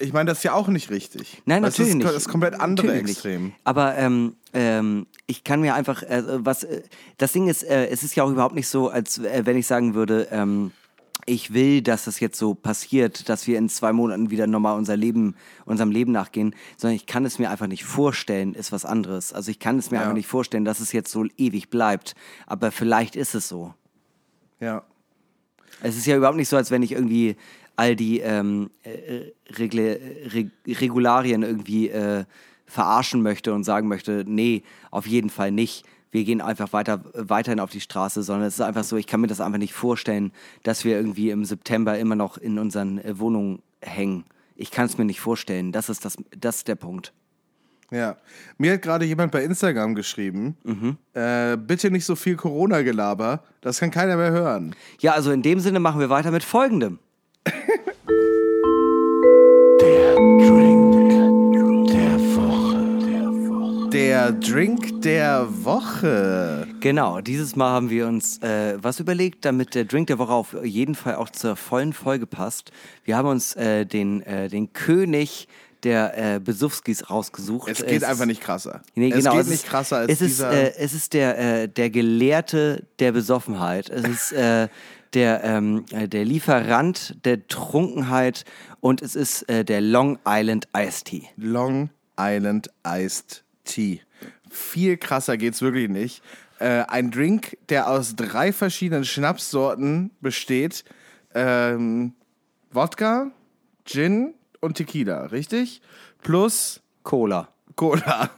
Ich meine, das ist ja auch nicht richtig. Nein, das natürlich ist, nicht. Das ist komplett andere Natürlich nicht. Extrem. Aber ähm, ähm, ich kann mir einfach, äh, was, äh, das Ding ist, äh, es ist ja auch überhaupt nicht so, als äh, wenn ich sagen würde, ähm, ich will, dass das jetzt so passiert, dass wir in zwei Monaten wieder normal unser Leben, unserem Leben nachgehen, sondern ich kann es mir einfach nicht vorstellen, ist was anderes. Also ich kann es mir Ja. einfach nicht vorstellen, dass es jetzt so ewig bleibt. Aber vielleicht ist es so. Ja. Es ist ja überhaupt nicht so, als wenn ich irgendwie all die ähm, äh, Regle, Reg Regularien irgendwie äh, verarschen möchte und sagen möchte, nee, auf jeden Fall nicht. Wir gehen einfach weiter, weiterhin auf die Straße, sondern es ist einfach so, ich kann mir das einfach nicht vorstellen, dass wir irgendwie im September immer noch in unseren äh, Wohnungen hängen. Ich kann es mir nicht vorstellen. Das ist, das, das ist der Punkt. Ja. Mir hat gerade jemand bei Instagram geschrieben, Mhm. äh, bitte nicht so viel Corona-Gelaber, das kann keiner mehr hören. Ja, also in dem Sinne machen wir weiter mit folgendem. Der Drink der Woche. Genau, dieses Mal haben wir uns äh, was überlegt, damit der Drink der Woche auf jeden Fall auch zur vollen Folge passt. Wir haben uns äh, den, äh, den König der äh, Besuffskis rausgesucht. Es geht Es- einfach nicht krasser. Nee, es genau, geht es nicht ist, krasser als es ist, dieser. äh, es ist der, äh, der Gelehrte der Besoffenheit. Es ist äh, der, ähm, äh, der Lieferant der Trunkenheit und es ist äh, der Long Island Iced Tea. Long Island Iced Tea. Viel krasser geht's wirklich nicht. Äh, ein Drink, der aus drei verschiedenen Schnapssorten besteht. Ähm, Wodka, Gin und Tequila, richtig? Plus Cola. Cola.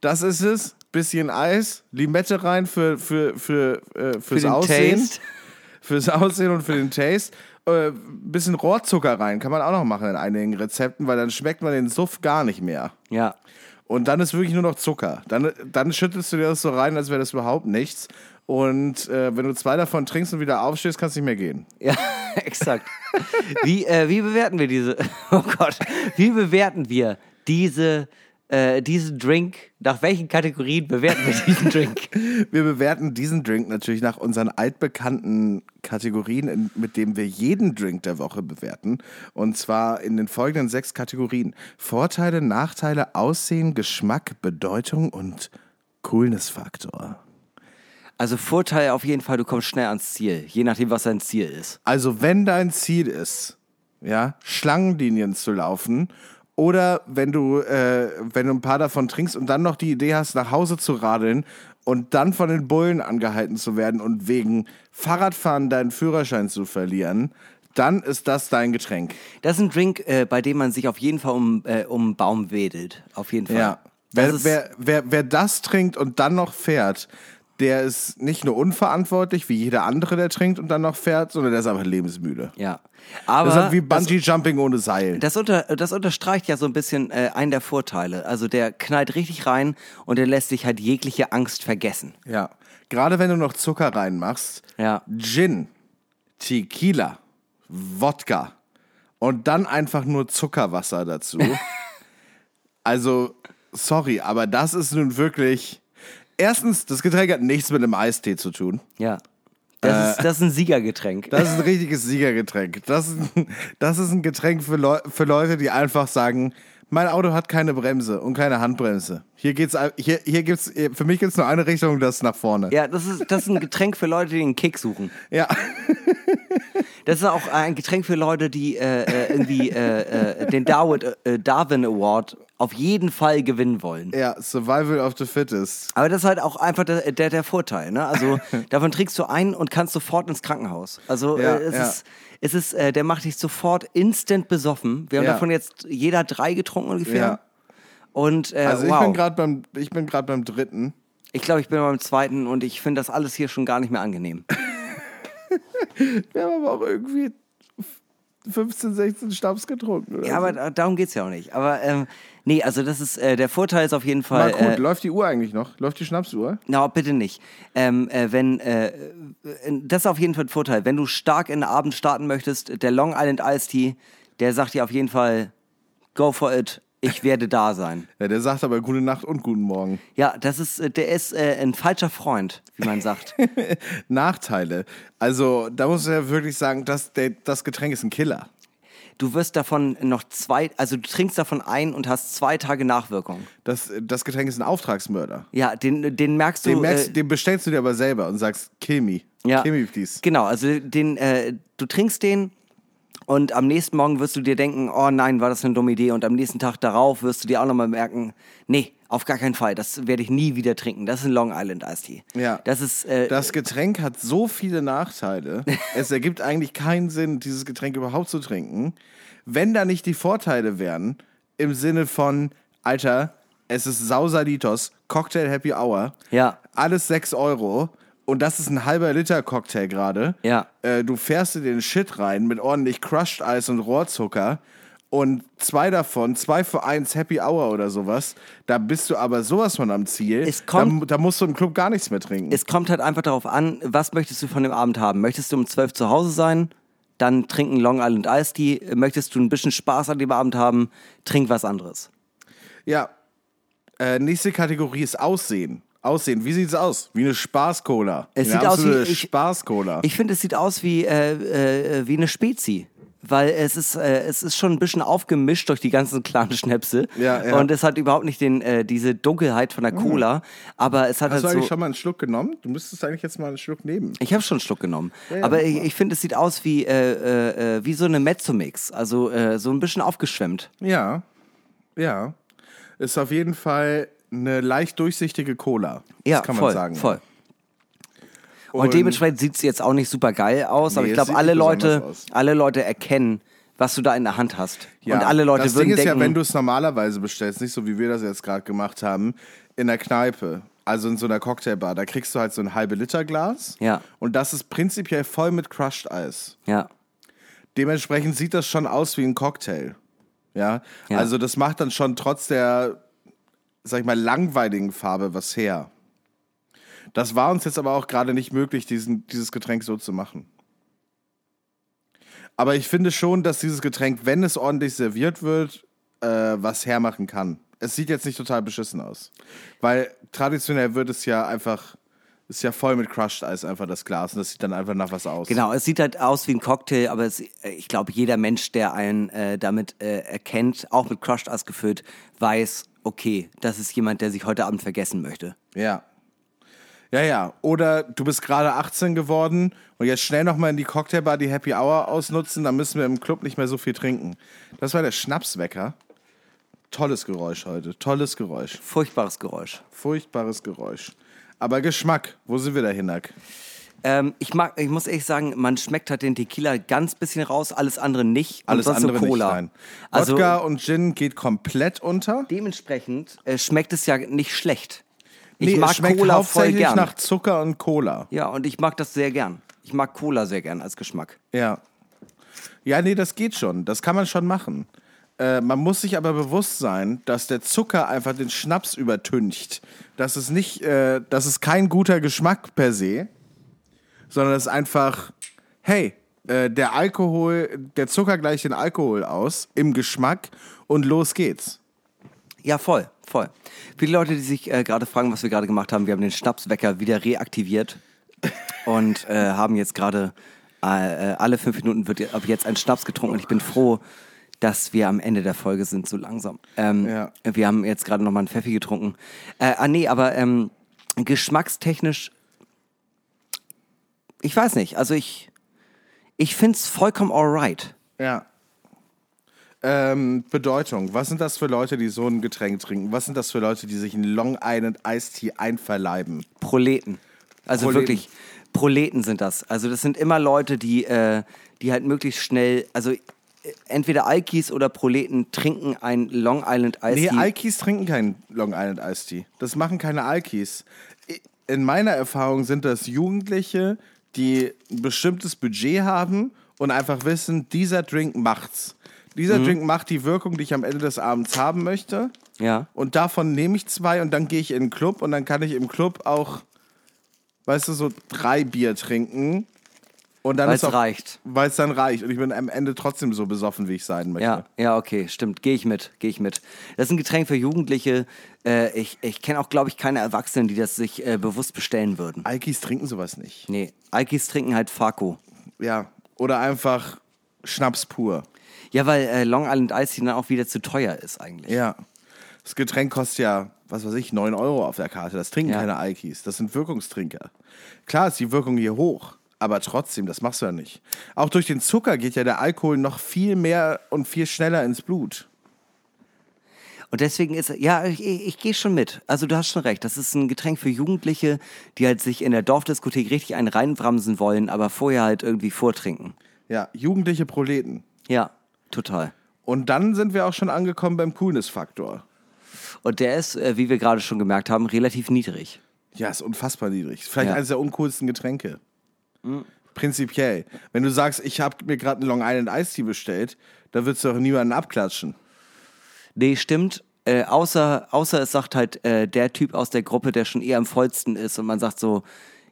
Das ist es. Bisschen Eis, Limette rein für, für, für, äh, fürs den Aussehen. Taste. Fürs Aussehen und für den Taste. Äh, bisschen Rohrzucker rein, kann man auch noch machen in einigen Rezepten, weil dann schmeckt man den Suff gar nicht mehr. Ja. Und dann ist wirklich nur noch Zucker. Dann, dann schüttelst du dir das so rein, als wäre das überhaupt nichts. Und äh, wenn du zwei davon trinkst und wieder aufstehst, kannst du nicht mehr gehen. Ja, <laughs> exakt. Wie, äh, wie bewerten wir diese, <laughs> oh Gott, wie bewerten wir diese, äh, diesen Drink? Nach welchen Kategorien bewerten wir diesen Drink? <laughs> Wir bewerten diesen Drink natürlich nach unseren altbekannten Kategorien, in, mit denen wir jeden Drink der Woche bewerten. Und zwar in den folgenden sechs Kategorien: Vorteile, Nachteile, Aussehen, Geschmack, Bedeutung und Coolness-Faktor. Also Vorteil auf jeden Fall, du kommst schnell ans Ziel, je nachdem, was dein Ziel ist. Also, wenn dein Ziel ist, ja, Schlangenlinien zu laufen, oder wenn du, äh, wenn du ein paar davon trinkst und dann noch die Idee hast, nach Hause zu radeln und dann von den Bullen angehalten zu werden und wegen Fahrradfahren deinen Führerschein zu verlieren, dann ist das dein Getränk. Das ist ein Drink, äh, bei dem man sich auf jeden Fall um, äh, um einen Baum wedelt. Auf jeden Fall. Ja. Wer, wer, wer, wer das trinkt und dann noch fährt, der ist nicht nur unverantwortlich wie jeder andere, der trinkt und dann noch fährt, sondern der ist einfach lebensmüde. ja. Das Aber ist halt wie das, Bungee Jumping ohne Seil. das, unter, das unterstreicht ja so ein bisschen äh, einen der Vorteile. Also der knallt richtig rein und der lässt sich halt jegliche Angst vergessen. Ja. Gerade wenn du noch Zucker reinmachst, Ja. Gin, Tequila, Wodka und dann einfach nur Zuckerwasser dazu. <laughs> also, sorry, aber das ist nun wirklich. Erstens, das Getränk hat nichts mit einem Eistee zu tun. Ja. Das, ist, das ist ein Siegergetränk. Das ist ein richtiges Siegergetränk. Das ist ein, das ist ein Getränk für, Leu für Leute, die einfach sagen, mein Auto hat keine Bremse und keine Handbremse. Hier geht's, hier, hier gibt's, für mich gibt es nur eine Richtung, das ist nach vorne. Ja, das ist, das ist ein Getränk für Leute, die einen Kick suchen. Ja. Das ist auch ein Getränk für Leute, die äh, äh, irgendwie äh, äh, den Darwin, äh, Darwin Award auf jeden Fall gewinnen wollen. Ja, Survival of the Fittest. Aber das ist halt auch einfach der, der, der Vorteil. Ne? Also <laughs> davon trinkst du ein und kannst sofort ins Krankenhaus. Also Ja, äh, es ja. ist, es ist äh, der macht dich sofort instant besoffen. Wir haben Ja. davon jetzt jeder drei getrunken ungefähr. Ja. Und äh, Also ich wow. bin gerade beim, ich bin gerade beim dritten. ich glaube, ich bin beim zweiten und ich finde das alles hier schon gar nicht mehr angenehm. <laughs> Wir haben aber auch irgendwie 15, 16 Schnaps getrunken. Oder ja, aber da- darum geht's ja auch nicht. Aber ähm, nee, also das ist äh, der Vorteil ist auf jeden Fall. gut, Äh, läuft die Uhr eigentlich noch? Läuft die Schnapsuhr? Na, bitte nicht. Ähm, äh, wenn, äh, äh, das ist auf jeden Fall ein Vorteil. Wenn du stark in den Abend starten möchtest, der Long Island Iced Tea, der sagt dir auf jeden Fall, go for it, ich werde da sein. Ja, der sagt aber gute Nacht und guten Morgen. Ja, das ist, äh, der ist äh, ein falscher Freund, wie man sagt. <laughs> Nachteile. Also, da muss ich ja wirklich sagen, dass der, das Getränk ist ein Killer. Du wirst davon noch zwei, also du trinkst davon ein und hast zwei Tage Nachwirkung. Das, das Getränk ist ein Auftragsmörder. Ja, den, den merkst du. Den, merkst, äh, den bestellst du dir aber selber und sagst, kill me. Ja, Kill me, please. genau. Also den, äh, du trinkst den und am nächsten Morgen wirst du dir denken, oh nein, war das eine dumme Idee. Und am nächsten Tag darauf wirst du dir auch nochmal merken, nee, auf gar keinen Fall, das werde ich nie wieder trinken. Das ist ein Long Island Iced Tea. Ja. Das ist, äh, Das Getränk hat so viele Nachteile. <laughs> es ergibt eigentlich keinen Sinn, dieses Getränk überhaupt zu trinken, wenn da nicht die Vorteile wären, im Sinne von, Alter, es ist Sausalitos, Cocktail Happy Hour, Ja. alles 6 Euro und das ist ein halber Liter Cocktail gerade. Ja. Äh, du fährst dir den Shit rein mit ordentlich Crushed Eis und Rohrzucker und zwei davon, zwei für eins Happy Hour oder sowas, da bist du aber sowas von am Ziel. Es kommt- da, da musst du im Club gar nichts mehr trinken. es kommt halt einfach darauf an, was möchtest du von dem Abend haben? Möchtest du um 12 zu Hause sein? Dann trinken Long Island Iced Tea. Möchtest du ein bisschen Spaß an dem Abend haben? Trink was anderes. Ja. Äh, nächste Kategorie ist Aussehen. Aussehen. Wie sieht's aus? Wie eine Spaß-Cola. Es sieht eine aus wie- ich- Spaß-Cola. Ich finde, es sieht aus wie, äh, äh, wie eine Spezi. Weil es ist, äh, es ist schon ein bisschen aufgemischt durch die ganzen kleinen Schnäpse. Ja, ja. Und es hat überhaupt nicht den, äh, diese Dunkelheit von der Cola. Aber es hat Hast du halt eigentlich so. schon mal einen Schluck genommen? Du müsstest eigentlich jetzt mal einen Schluck nehmen. Ich habe schon einen Schluck genommen. ja, aber ich, ich finde, es sieht aus wie, äh, äh, wie so eine Mezzomix. Also so ein bisschen aufgeschwemmt. Ja. Ja. Ist auf jeden Fall eine leicht durchsichtige Cola. Ja, das kann man voll, sagen. voll. Und, dementsprechend sieht es jetzt auch nicht super geil aus, aber Nee, ich es glaube, alle Leute, aus. alle Leute erkennen, was du da in der Hand hast. Ja, Und alle Leute das würden Ding ist denken, ja, wenn du es normalerweise bestellst, nicht so wie wir das jetzt gerade gemacht haben, in der Kneipe, also in so einer Cocktailbar, da kriegst du halt so ein halbe Liter Glas. Ja. Und das ist prinzipiell voll mit Crushed Eis. ja, Dementsprechend sieht das schon aus wie ein Cocktail. Ja? Ja. Also das macht dann schon trotz der, sag ich mal, langweiligen Farbe was her. Das war uns jetzt aber auch gerade nicht möglich, diesen, dieses Getränk so zu machen. Aber ich finde schon, dass dieses Getränk, wenn es ordentlich serviert wird, äh, was hermachen kann. Es sieht jetzt nicht total beschissen aus. Weil traditionell wird es ja einfach, ist ja voll mit Crushed Eis einfach das Glas und das sieht dann einfach nach was aus. Genau, es sieht halt aus wie ein Cocktail, aber es, äh, ich glaube, jeder Mensch, der einen äh, damit äh, erkennt, auch mit Crushed Eis gefüllt, weiß, okay, das ist jemand, der sich heute Abend vergessen möchte. Ja. Ja, ja. Oder du bist gerade 18 geworden und jetzt schnell nochmal in die Cocktailbar die Happy Hour ausnutzen, dann müssen wir im Club nicht mehr so viel trinken. Das war der Schnapswecker. Tolles Geräusch heute. Tolles Geräusch. Furchtbares Geräusch. Furchtbares Geräusch. Aber Geschmack, wo sind wir da, Hinak? Ähm, ich mag, ich muss ehrlich sagen, man schmeckt halt den Tequila ganz bisschen raus, alles andere nicht. Alles andere Cola. nicht rein. Also Wodka und Gin geht komplett unter. dementsprechend äh, schmeckt es ja nicht schlecht. Ich Nee, mag es schmeckt Cola voll hauptsächlich gern. nach Zucker und Cola. Ja, und ich mag das sehr gern. Ich mag Cola sehr gern als Geschmack. Ja. Ja, nee, das geht schon. Das kann man schon machen. Äh, man muss sich aber bewusst sein, dass der Zucker einfach den Schnaps übertüncht. Das ist nicht, äh, das ist kein guter Geschmack per se, sondern es ist einfach, hey, äh, der Alkohol, der Zucker gleicht den Alkohol aus im Geschmack und los geht's. Ja, voll, voll. Viele Leute, die sich äh, gerade fragen, was wir gerade gemacht haben, wir haben den Schnapswecker wieder reaktiviert und äh, haben jetzt gerade äh, äh, alle fünf Minuten wird ab jetzt ein Schnaps getrunken und ich bin froh, dass wir am Ende der Folge sind, so langsam. Ähm, Ja. Wir haben jetzt gerade nochmal einen Pfeffi getrunken. Äh, ah, nee, aber ähm, geschmackstechnisch, ich weiß nicht, also ich, ich finde es vollkommen alright. Ja. Ähm, Bedeutung. Was sind das für Leute, die so ein Getränk trinken? Was sind das für Leute, die sich einen Long Island Iced Tea einverleiben? Proleten. Also Proleten. wirklich, Proleten sind das. Also das sind immer Leute, die, äh, die halt möglichst schnell, also äh, entweder Alkis oder Proleten trinken ein Long Island Ice Nee, Tea. Alkis trinken keinen Long Island Iced Tea. Das machen keine Alkis. In meiner Erfahrung sind das Jugendliche, die ein bestimmtes Budget haben und einfach wissen, dieser Drink macht's. Dieser Mhm. Drink macht die Wirkung, die ich am Ende des Abends haben möchte. Ja. Und davon nehme ich zwei und dann gehe ich in den Club und dann kann ich im Club auch, weißt du, so drei Bier trinken. Und dann Weil's ist auch, reicht. Weil es dann reicht. Und ich bin am Ende trotzdem so besoffen, wie ich sein möchte. Ja, ja, okay, stimmt. Gehe ich mit, gehe ich mit. Das ist ein Getränk für Jugendliche. Äh, ich ich kenne auch, glaube ich, keine Erwachsenen, die das sich äh, bewusst bestellen würden. Alkis trinken sowas nicht. Nee, Alkis trinken halt Farko. Ja. Oder einfach Schnaps pur. Ja, weil äh, Long Island Ice dann auch wieder zu teuer ist eigentlich. Ja. Das Getränk kostet ja, was weiß ich, 9 Euro auf der Karte. Das trinken Ja. keine Alkis. Das sind Wirkungstrinker. Klar ist die Wirkung hier hoch, aber trotzdem, das machst du ja nicht. Auch durch den Zucker geht ja der Alkohol noch viel mehr und viel schneller ins Blut. Und deswegen ist, ja, ich, ich, gehe schon mit. Also du hast schon recht. Das ist ein Getränk für Jugendliche, die halt sich in der Dorfdiskothek richtig einen reinbremsen wollen, aber vorher halt irgendwie vortrinken. Ja, jugendliche Proleten. Ja, total. Und dann sind wir auch schon angekommen beim Coolness-Faktor. Und der ist, äh, wie wir gerade schon gemerkt haben, relativ niedrig. Ja, ist unfassbar niedrig. Vielleicht Ja. eines der uncoolsten Getränke. Prinzipiell. Wenn du sagst, ich habe mir gerade einen Long Island Iced Tea bestellt, dann würdest du doch niemanden abklatschen. Nee, stimmt. Äh, außer, außer es sagt halt äh, der Typ aus der Gruppe, der schon eher am vollsten ist und man sagt so,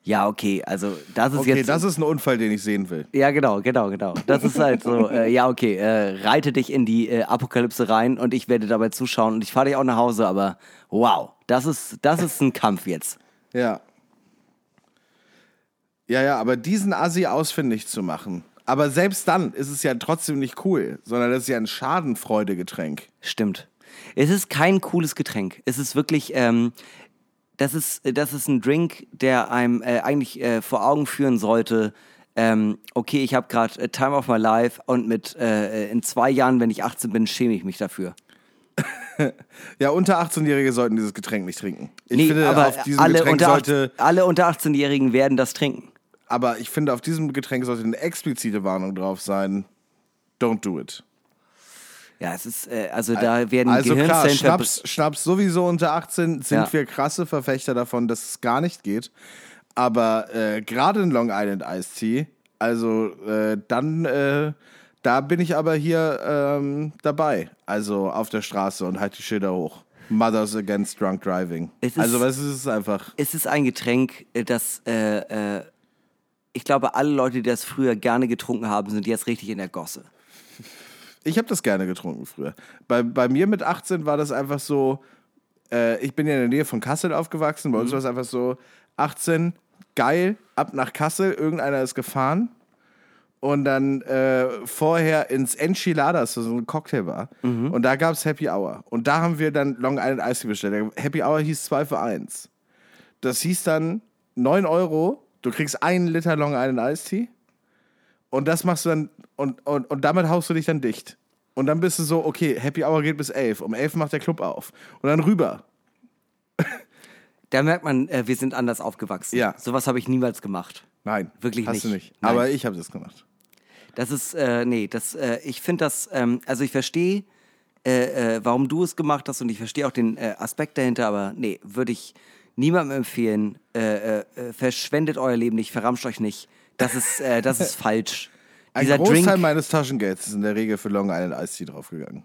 ja, okay, also das ist Okay, jetzt. das ist ein Unfall, den ich sehen will. ja, genau, genau, genau. Das ist halt so, äh, ja, okay, äh, reite dich in die äh, Apokalypse rein und ich werde dabei zuschauen und ich fahre dich auch nach Hause, aber wow, das ist, das ist ein Kampf jetzt. Ja. Ja, ja, aber diesen Assi ausfindig zu machen. Aber selbst dann ist es ja trotzdem nicht cool, sondern das ist ja ein Schadenfreudegetränk. Stimmt. Es ist kein cooles Getränk. Es ist wirklich, ähm, das ist, das ist ein Drink, der einem äh, eigentlich äh, vor Augen führen sollte. Ähm, okay, ich habe gerade äh, Time of My Life und mit äh, in zwei Jahren, wenn ich 18 bin, schäme ich mich dafür. <laughs> Ja, unter 18-Jährige sollten dieses Getränk nicht trinken. Ich nee, finde, aber auf diesem alle Getränk unter, sollte, 18 alle unter 18-Jährigen werden das trinken. Aber ich finde, auf diesem Getränk sollte eine explizite Warnung drauf sein. Don't do it. Ja, es ist, äh, also da werden Also klar, Schnaps, Schnaps sowieso unter 18 sind Ja. wir krasse Verfechter davon, dass es gar nicht geht. Aber äh, gerade in Long Island Iced Tea, also äh, dann, äh, da bin ich aber hier ähm, dabei. Also auf der Straße und halt die Schilder hoch. Mothers Against Drunk Driving. Es ist- also was ist es einfach? Es ist ein Getränk, äh, das äh, ich glaube, alle Leute, die das früher gerne getrunken haben, sind jetzt richtig in der Gosse. Ich habe das gerne getrunken früher. Bei, bei mir mit 18 war das einfach so, äh, ich bin ja in der Nähe von Kassel aufgewachsen, bei uns war es einfach so, 18, geil, ab nach Kassel, irgendeiner ist gefahren und dann äh, vorher ins Enchiladas, so eine Cocktailbar und da gab es Happy Hour und da haben wir dann Long Island Ice bestellt. Happy Hour hieß 2 für 1. Das hieß dann 9 Euro, du kriegst einen Liter Long Island Tea und das machst du dann, und, und, und damit haust du dich dann dicht. Und dann bist du so, okay, Happy Hour geht bis 11. Um 11 macht der Club auf. Und dann rüber. Da merkt man, äh, wir sind anders aufgewachsen. Ja. Sowas habe ich niemals gemacht. Nein. Wirklich hast nicht. du nicht. Nein. Aber ich habe das gemacht. Das ist, äh, nee, das, äh, ich finde das, ähm, also ich verstehe, äh, äh, warum du es gemacht hast und ich verstehe auch den äh, Aspekt dahinter, aber nee, würde ich niemandem empfehlen. Äh, äh, äh, verschwendet euer Leben nicht, verramscht euch nicht. Das ist, äh, das ist <laughs> falsch. Ein Dieser Großteil Drink, meines Taschengelds ist in der Regel für Long Island Ice Tea draufgegangen.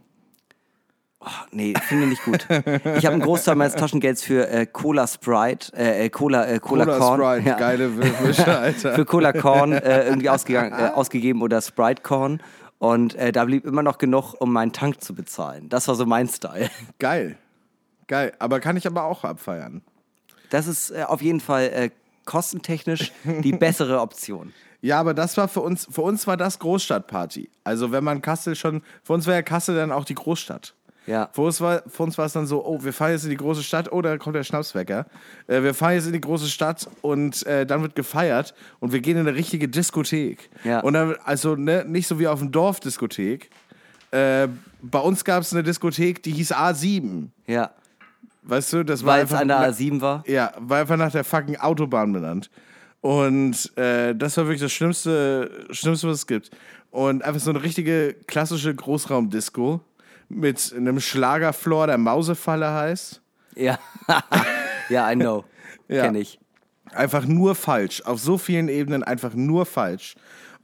oh, Nee, finde ich nicht gut. Ich habe einen Großteil meines Taschengelds für äh, Cola Sprite, äh, äh, Cola, äh, Cola, Cola Corn. Sprite, Ja. geile Mische, <laughs> Alter. für Cola Corn äh, irgendwie ausgegeben oder Sprite Corn. Und da blieb immer noch genug, um meinen Tank zu bezahlen. Das war so mein Style. Geil. Geil. Aber kann ich aber auch abfeiern. Das ist äh, auf jeden Fall äh, kostentechnisch <laughs> die bessere Option. Ja, aber das war für uns, für uns war das Großstadtparty. Also wenn man Kassel schon, für uns wäre ja Kassel dann auch die Großstadt. Ja. Für uns, war, für uns war es dann so, oh, wir fahren jetzt in die große Stadt, oh, da kommt der Schnapswecker. Äh, wir fahren jetzt in die große Stadt und äh, dann wird gefeiert und wir gehen in eine richtige Diskothek. Ja. Und dann, also ne, nicht so wie auf dem Dorf Diskothek. Äh, bei uns gab es eine Diskothek, die hieß A7. Ja. Weißt du, das war Weil es an der na- A7 war. Ja, war einfach nach der fucking Autobahn benannt. Und äh, das war wirklich das Schlimmste, Schlimmste, was es gibt. Und einfach so eine richtige klassische Großraumdisco mit einem Schlagerfloor, der Mausefalle heißt. Ja. <laughs> ja, I know. Ja. Kenn ich. Einfach nur falsch. Auf so vielen Ebenen einfach nur falsch.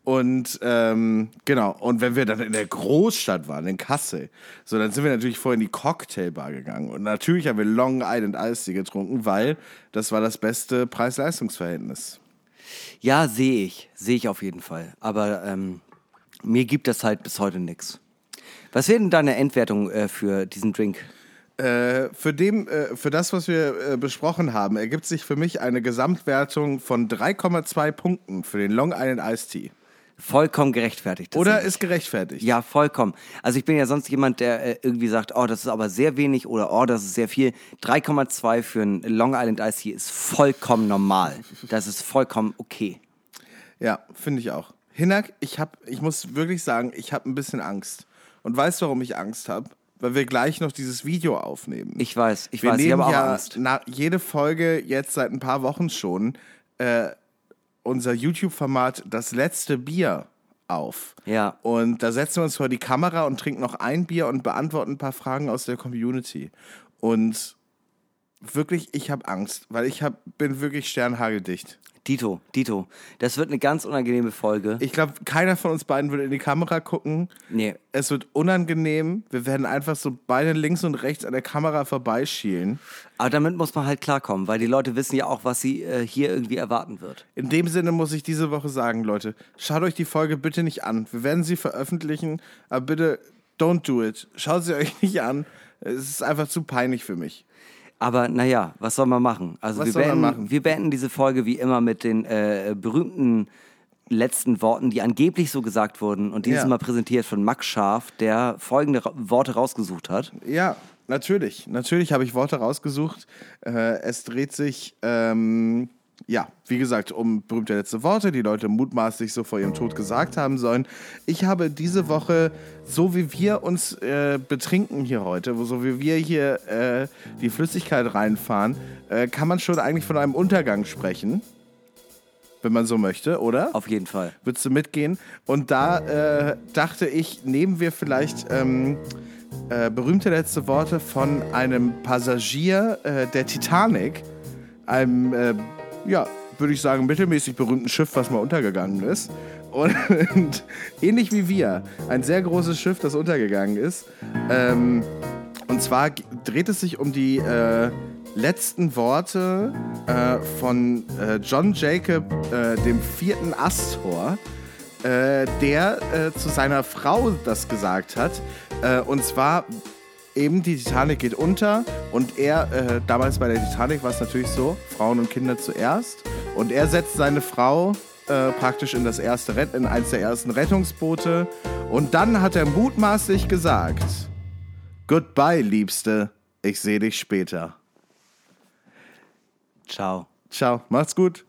Und ähm, genau, und wenn wir dann in der Großstadt waren, in Kassel, so dann sind wir natürlich vorher in die Cocktailbar gegangen. Und natürlich haben wir Long Island Tea getrunken, weil das war das beste Preis-Leistungs-Verhältnis. Ja, sehe ich. Sehe ich auf jeden Fall. Aber ähm, mir gibt das halt bis heute nichts. Was wäre denn deine Endwertung äh, für diesen Drink? Äh, für, dem, äh, für das, was wir äh, besprochen haben, ergibt sich für mich eine Gesamtwertung von 3,2 Punkten für den Long Island Ice Tea. Vollkommen gerechtfertigt. Oder ist gerechtfertigt? Ja, vollkommen. Also ich bin ja sonst jemand, der äh, irgendwie sagt, oh, das ist aber sehr wenig oder oh, das ist sehr viel. 3,2 für ein Long Island Ice ist vollkommen normal. Das ist vollkommen okay. Ja, finde ich auch. Hinak, ich, hab, ich muss wirklich sagen, ich habe ein bisschen Angst. Und weißt du, warum ich Angst habe? Weil wir gleich noch dieses Video aufnehmen. Ich weiß, ich wir weiß, ich nehmen habe auch ja Angst. Na, jede Folge jetzt seit ein paar Wochen schon äh, unser YouTube-Format Das letzte Bier auf. Ja. Und da setzen wir uns vor die Kamera und trinken noch ein Bier und beantworten ein paar Fragen aus der Community. Und wirklich, ich habe Angst, weil ich hab, bin wirklich sternhageldicht. Dito, Dito, das wird eine ganz unangenehme Folge. Ich glaube, keiner von uns beiden würde in die Kamera gucken. nee, Es wird unangenehm. Wir werden einfach so beide links und rechts an der Kamera vorbeischielen. aber damit muss man halt klarkommen, weil die Leute wissen ja auch, was sie äh, hier irgendwie erwarten wird. In dem Sinne muss ich diese Woche sagen, Leute, schaut euch die Folge bitte nicht an. Wir werden sie veröffentlichen, aber bitte don't do it. Schaut sie euch nicht an. Es ist einfach zu peinlich für mich. Aber naja, was soll man machen? Also Was wir, soll man beenden, machen? wir beenden diese Folge wie immer mit den äh, berühmten letzten Worten, die angeblich so gesagt wurden. Und dieses Ja. Mal präsentiert von Max Scharf, der folgende Ra Worte rausgesucht hat. Ja, natürlich. Natürlich habe ich Worte rausgesucht. Äh, es dreht sich, ähm, ja, wie gesagt, um berühmte letzte Worte, die Leute mutmaßlich so vor ihrem Tod gesagt haben sollen. Ich habe diese Woche, so wie wir uns äh, betrinken hier heute, so wie wir hier äh, die Flüssigkeit reinfahren, äh, kann man schon eigentlich von einem Untergang sprechen. Wenn man so möchte, oder? Auf jeden Fall. Würdest du mitgehen? Und da äh, dachte ich, nehmen wir vielleicht ähm, äh, berühmte letzte Worte von einem Passagier äh, der Titanic, einem, ja, würde ich sagen, mittelmäßig berühmten Schiff, was mal untergegangen ist. Und, <laughs> ähnlich wie wir, ein sehr großes Schiff, das untergegangen ist. Ähm, und zwar dreht es sich um die äh, letzten Worte äh, von äh, John Jacob, äh, dem vierten Astor, äh, der äh, zu seiner Frau das gesagt hat. Und zwar eben die Titanic geht unter und er, äh, damals bei der Titanic war es natürlich so, Frauen und Kinder zuerst. Und er setzt seine Frau äh, praktisch in das erste Rett in eins der ersten Rettungsboote. Und dann hat er mutmaßlich gesagt: Goodbye, Liebste, ich sehe dich später. Ciao. Ciao, macht's gut.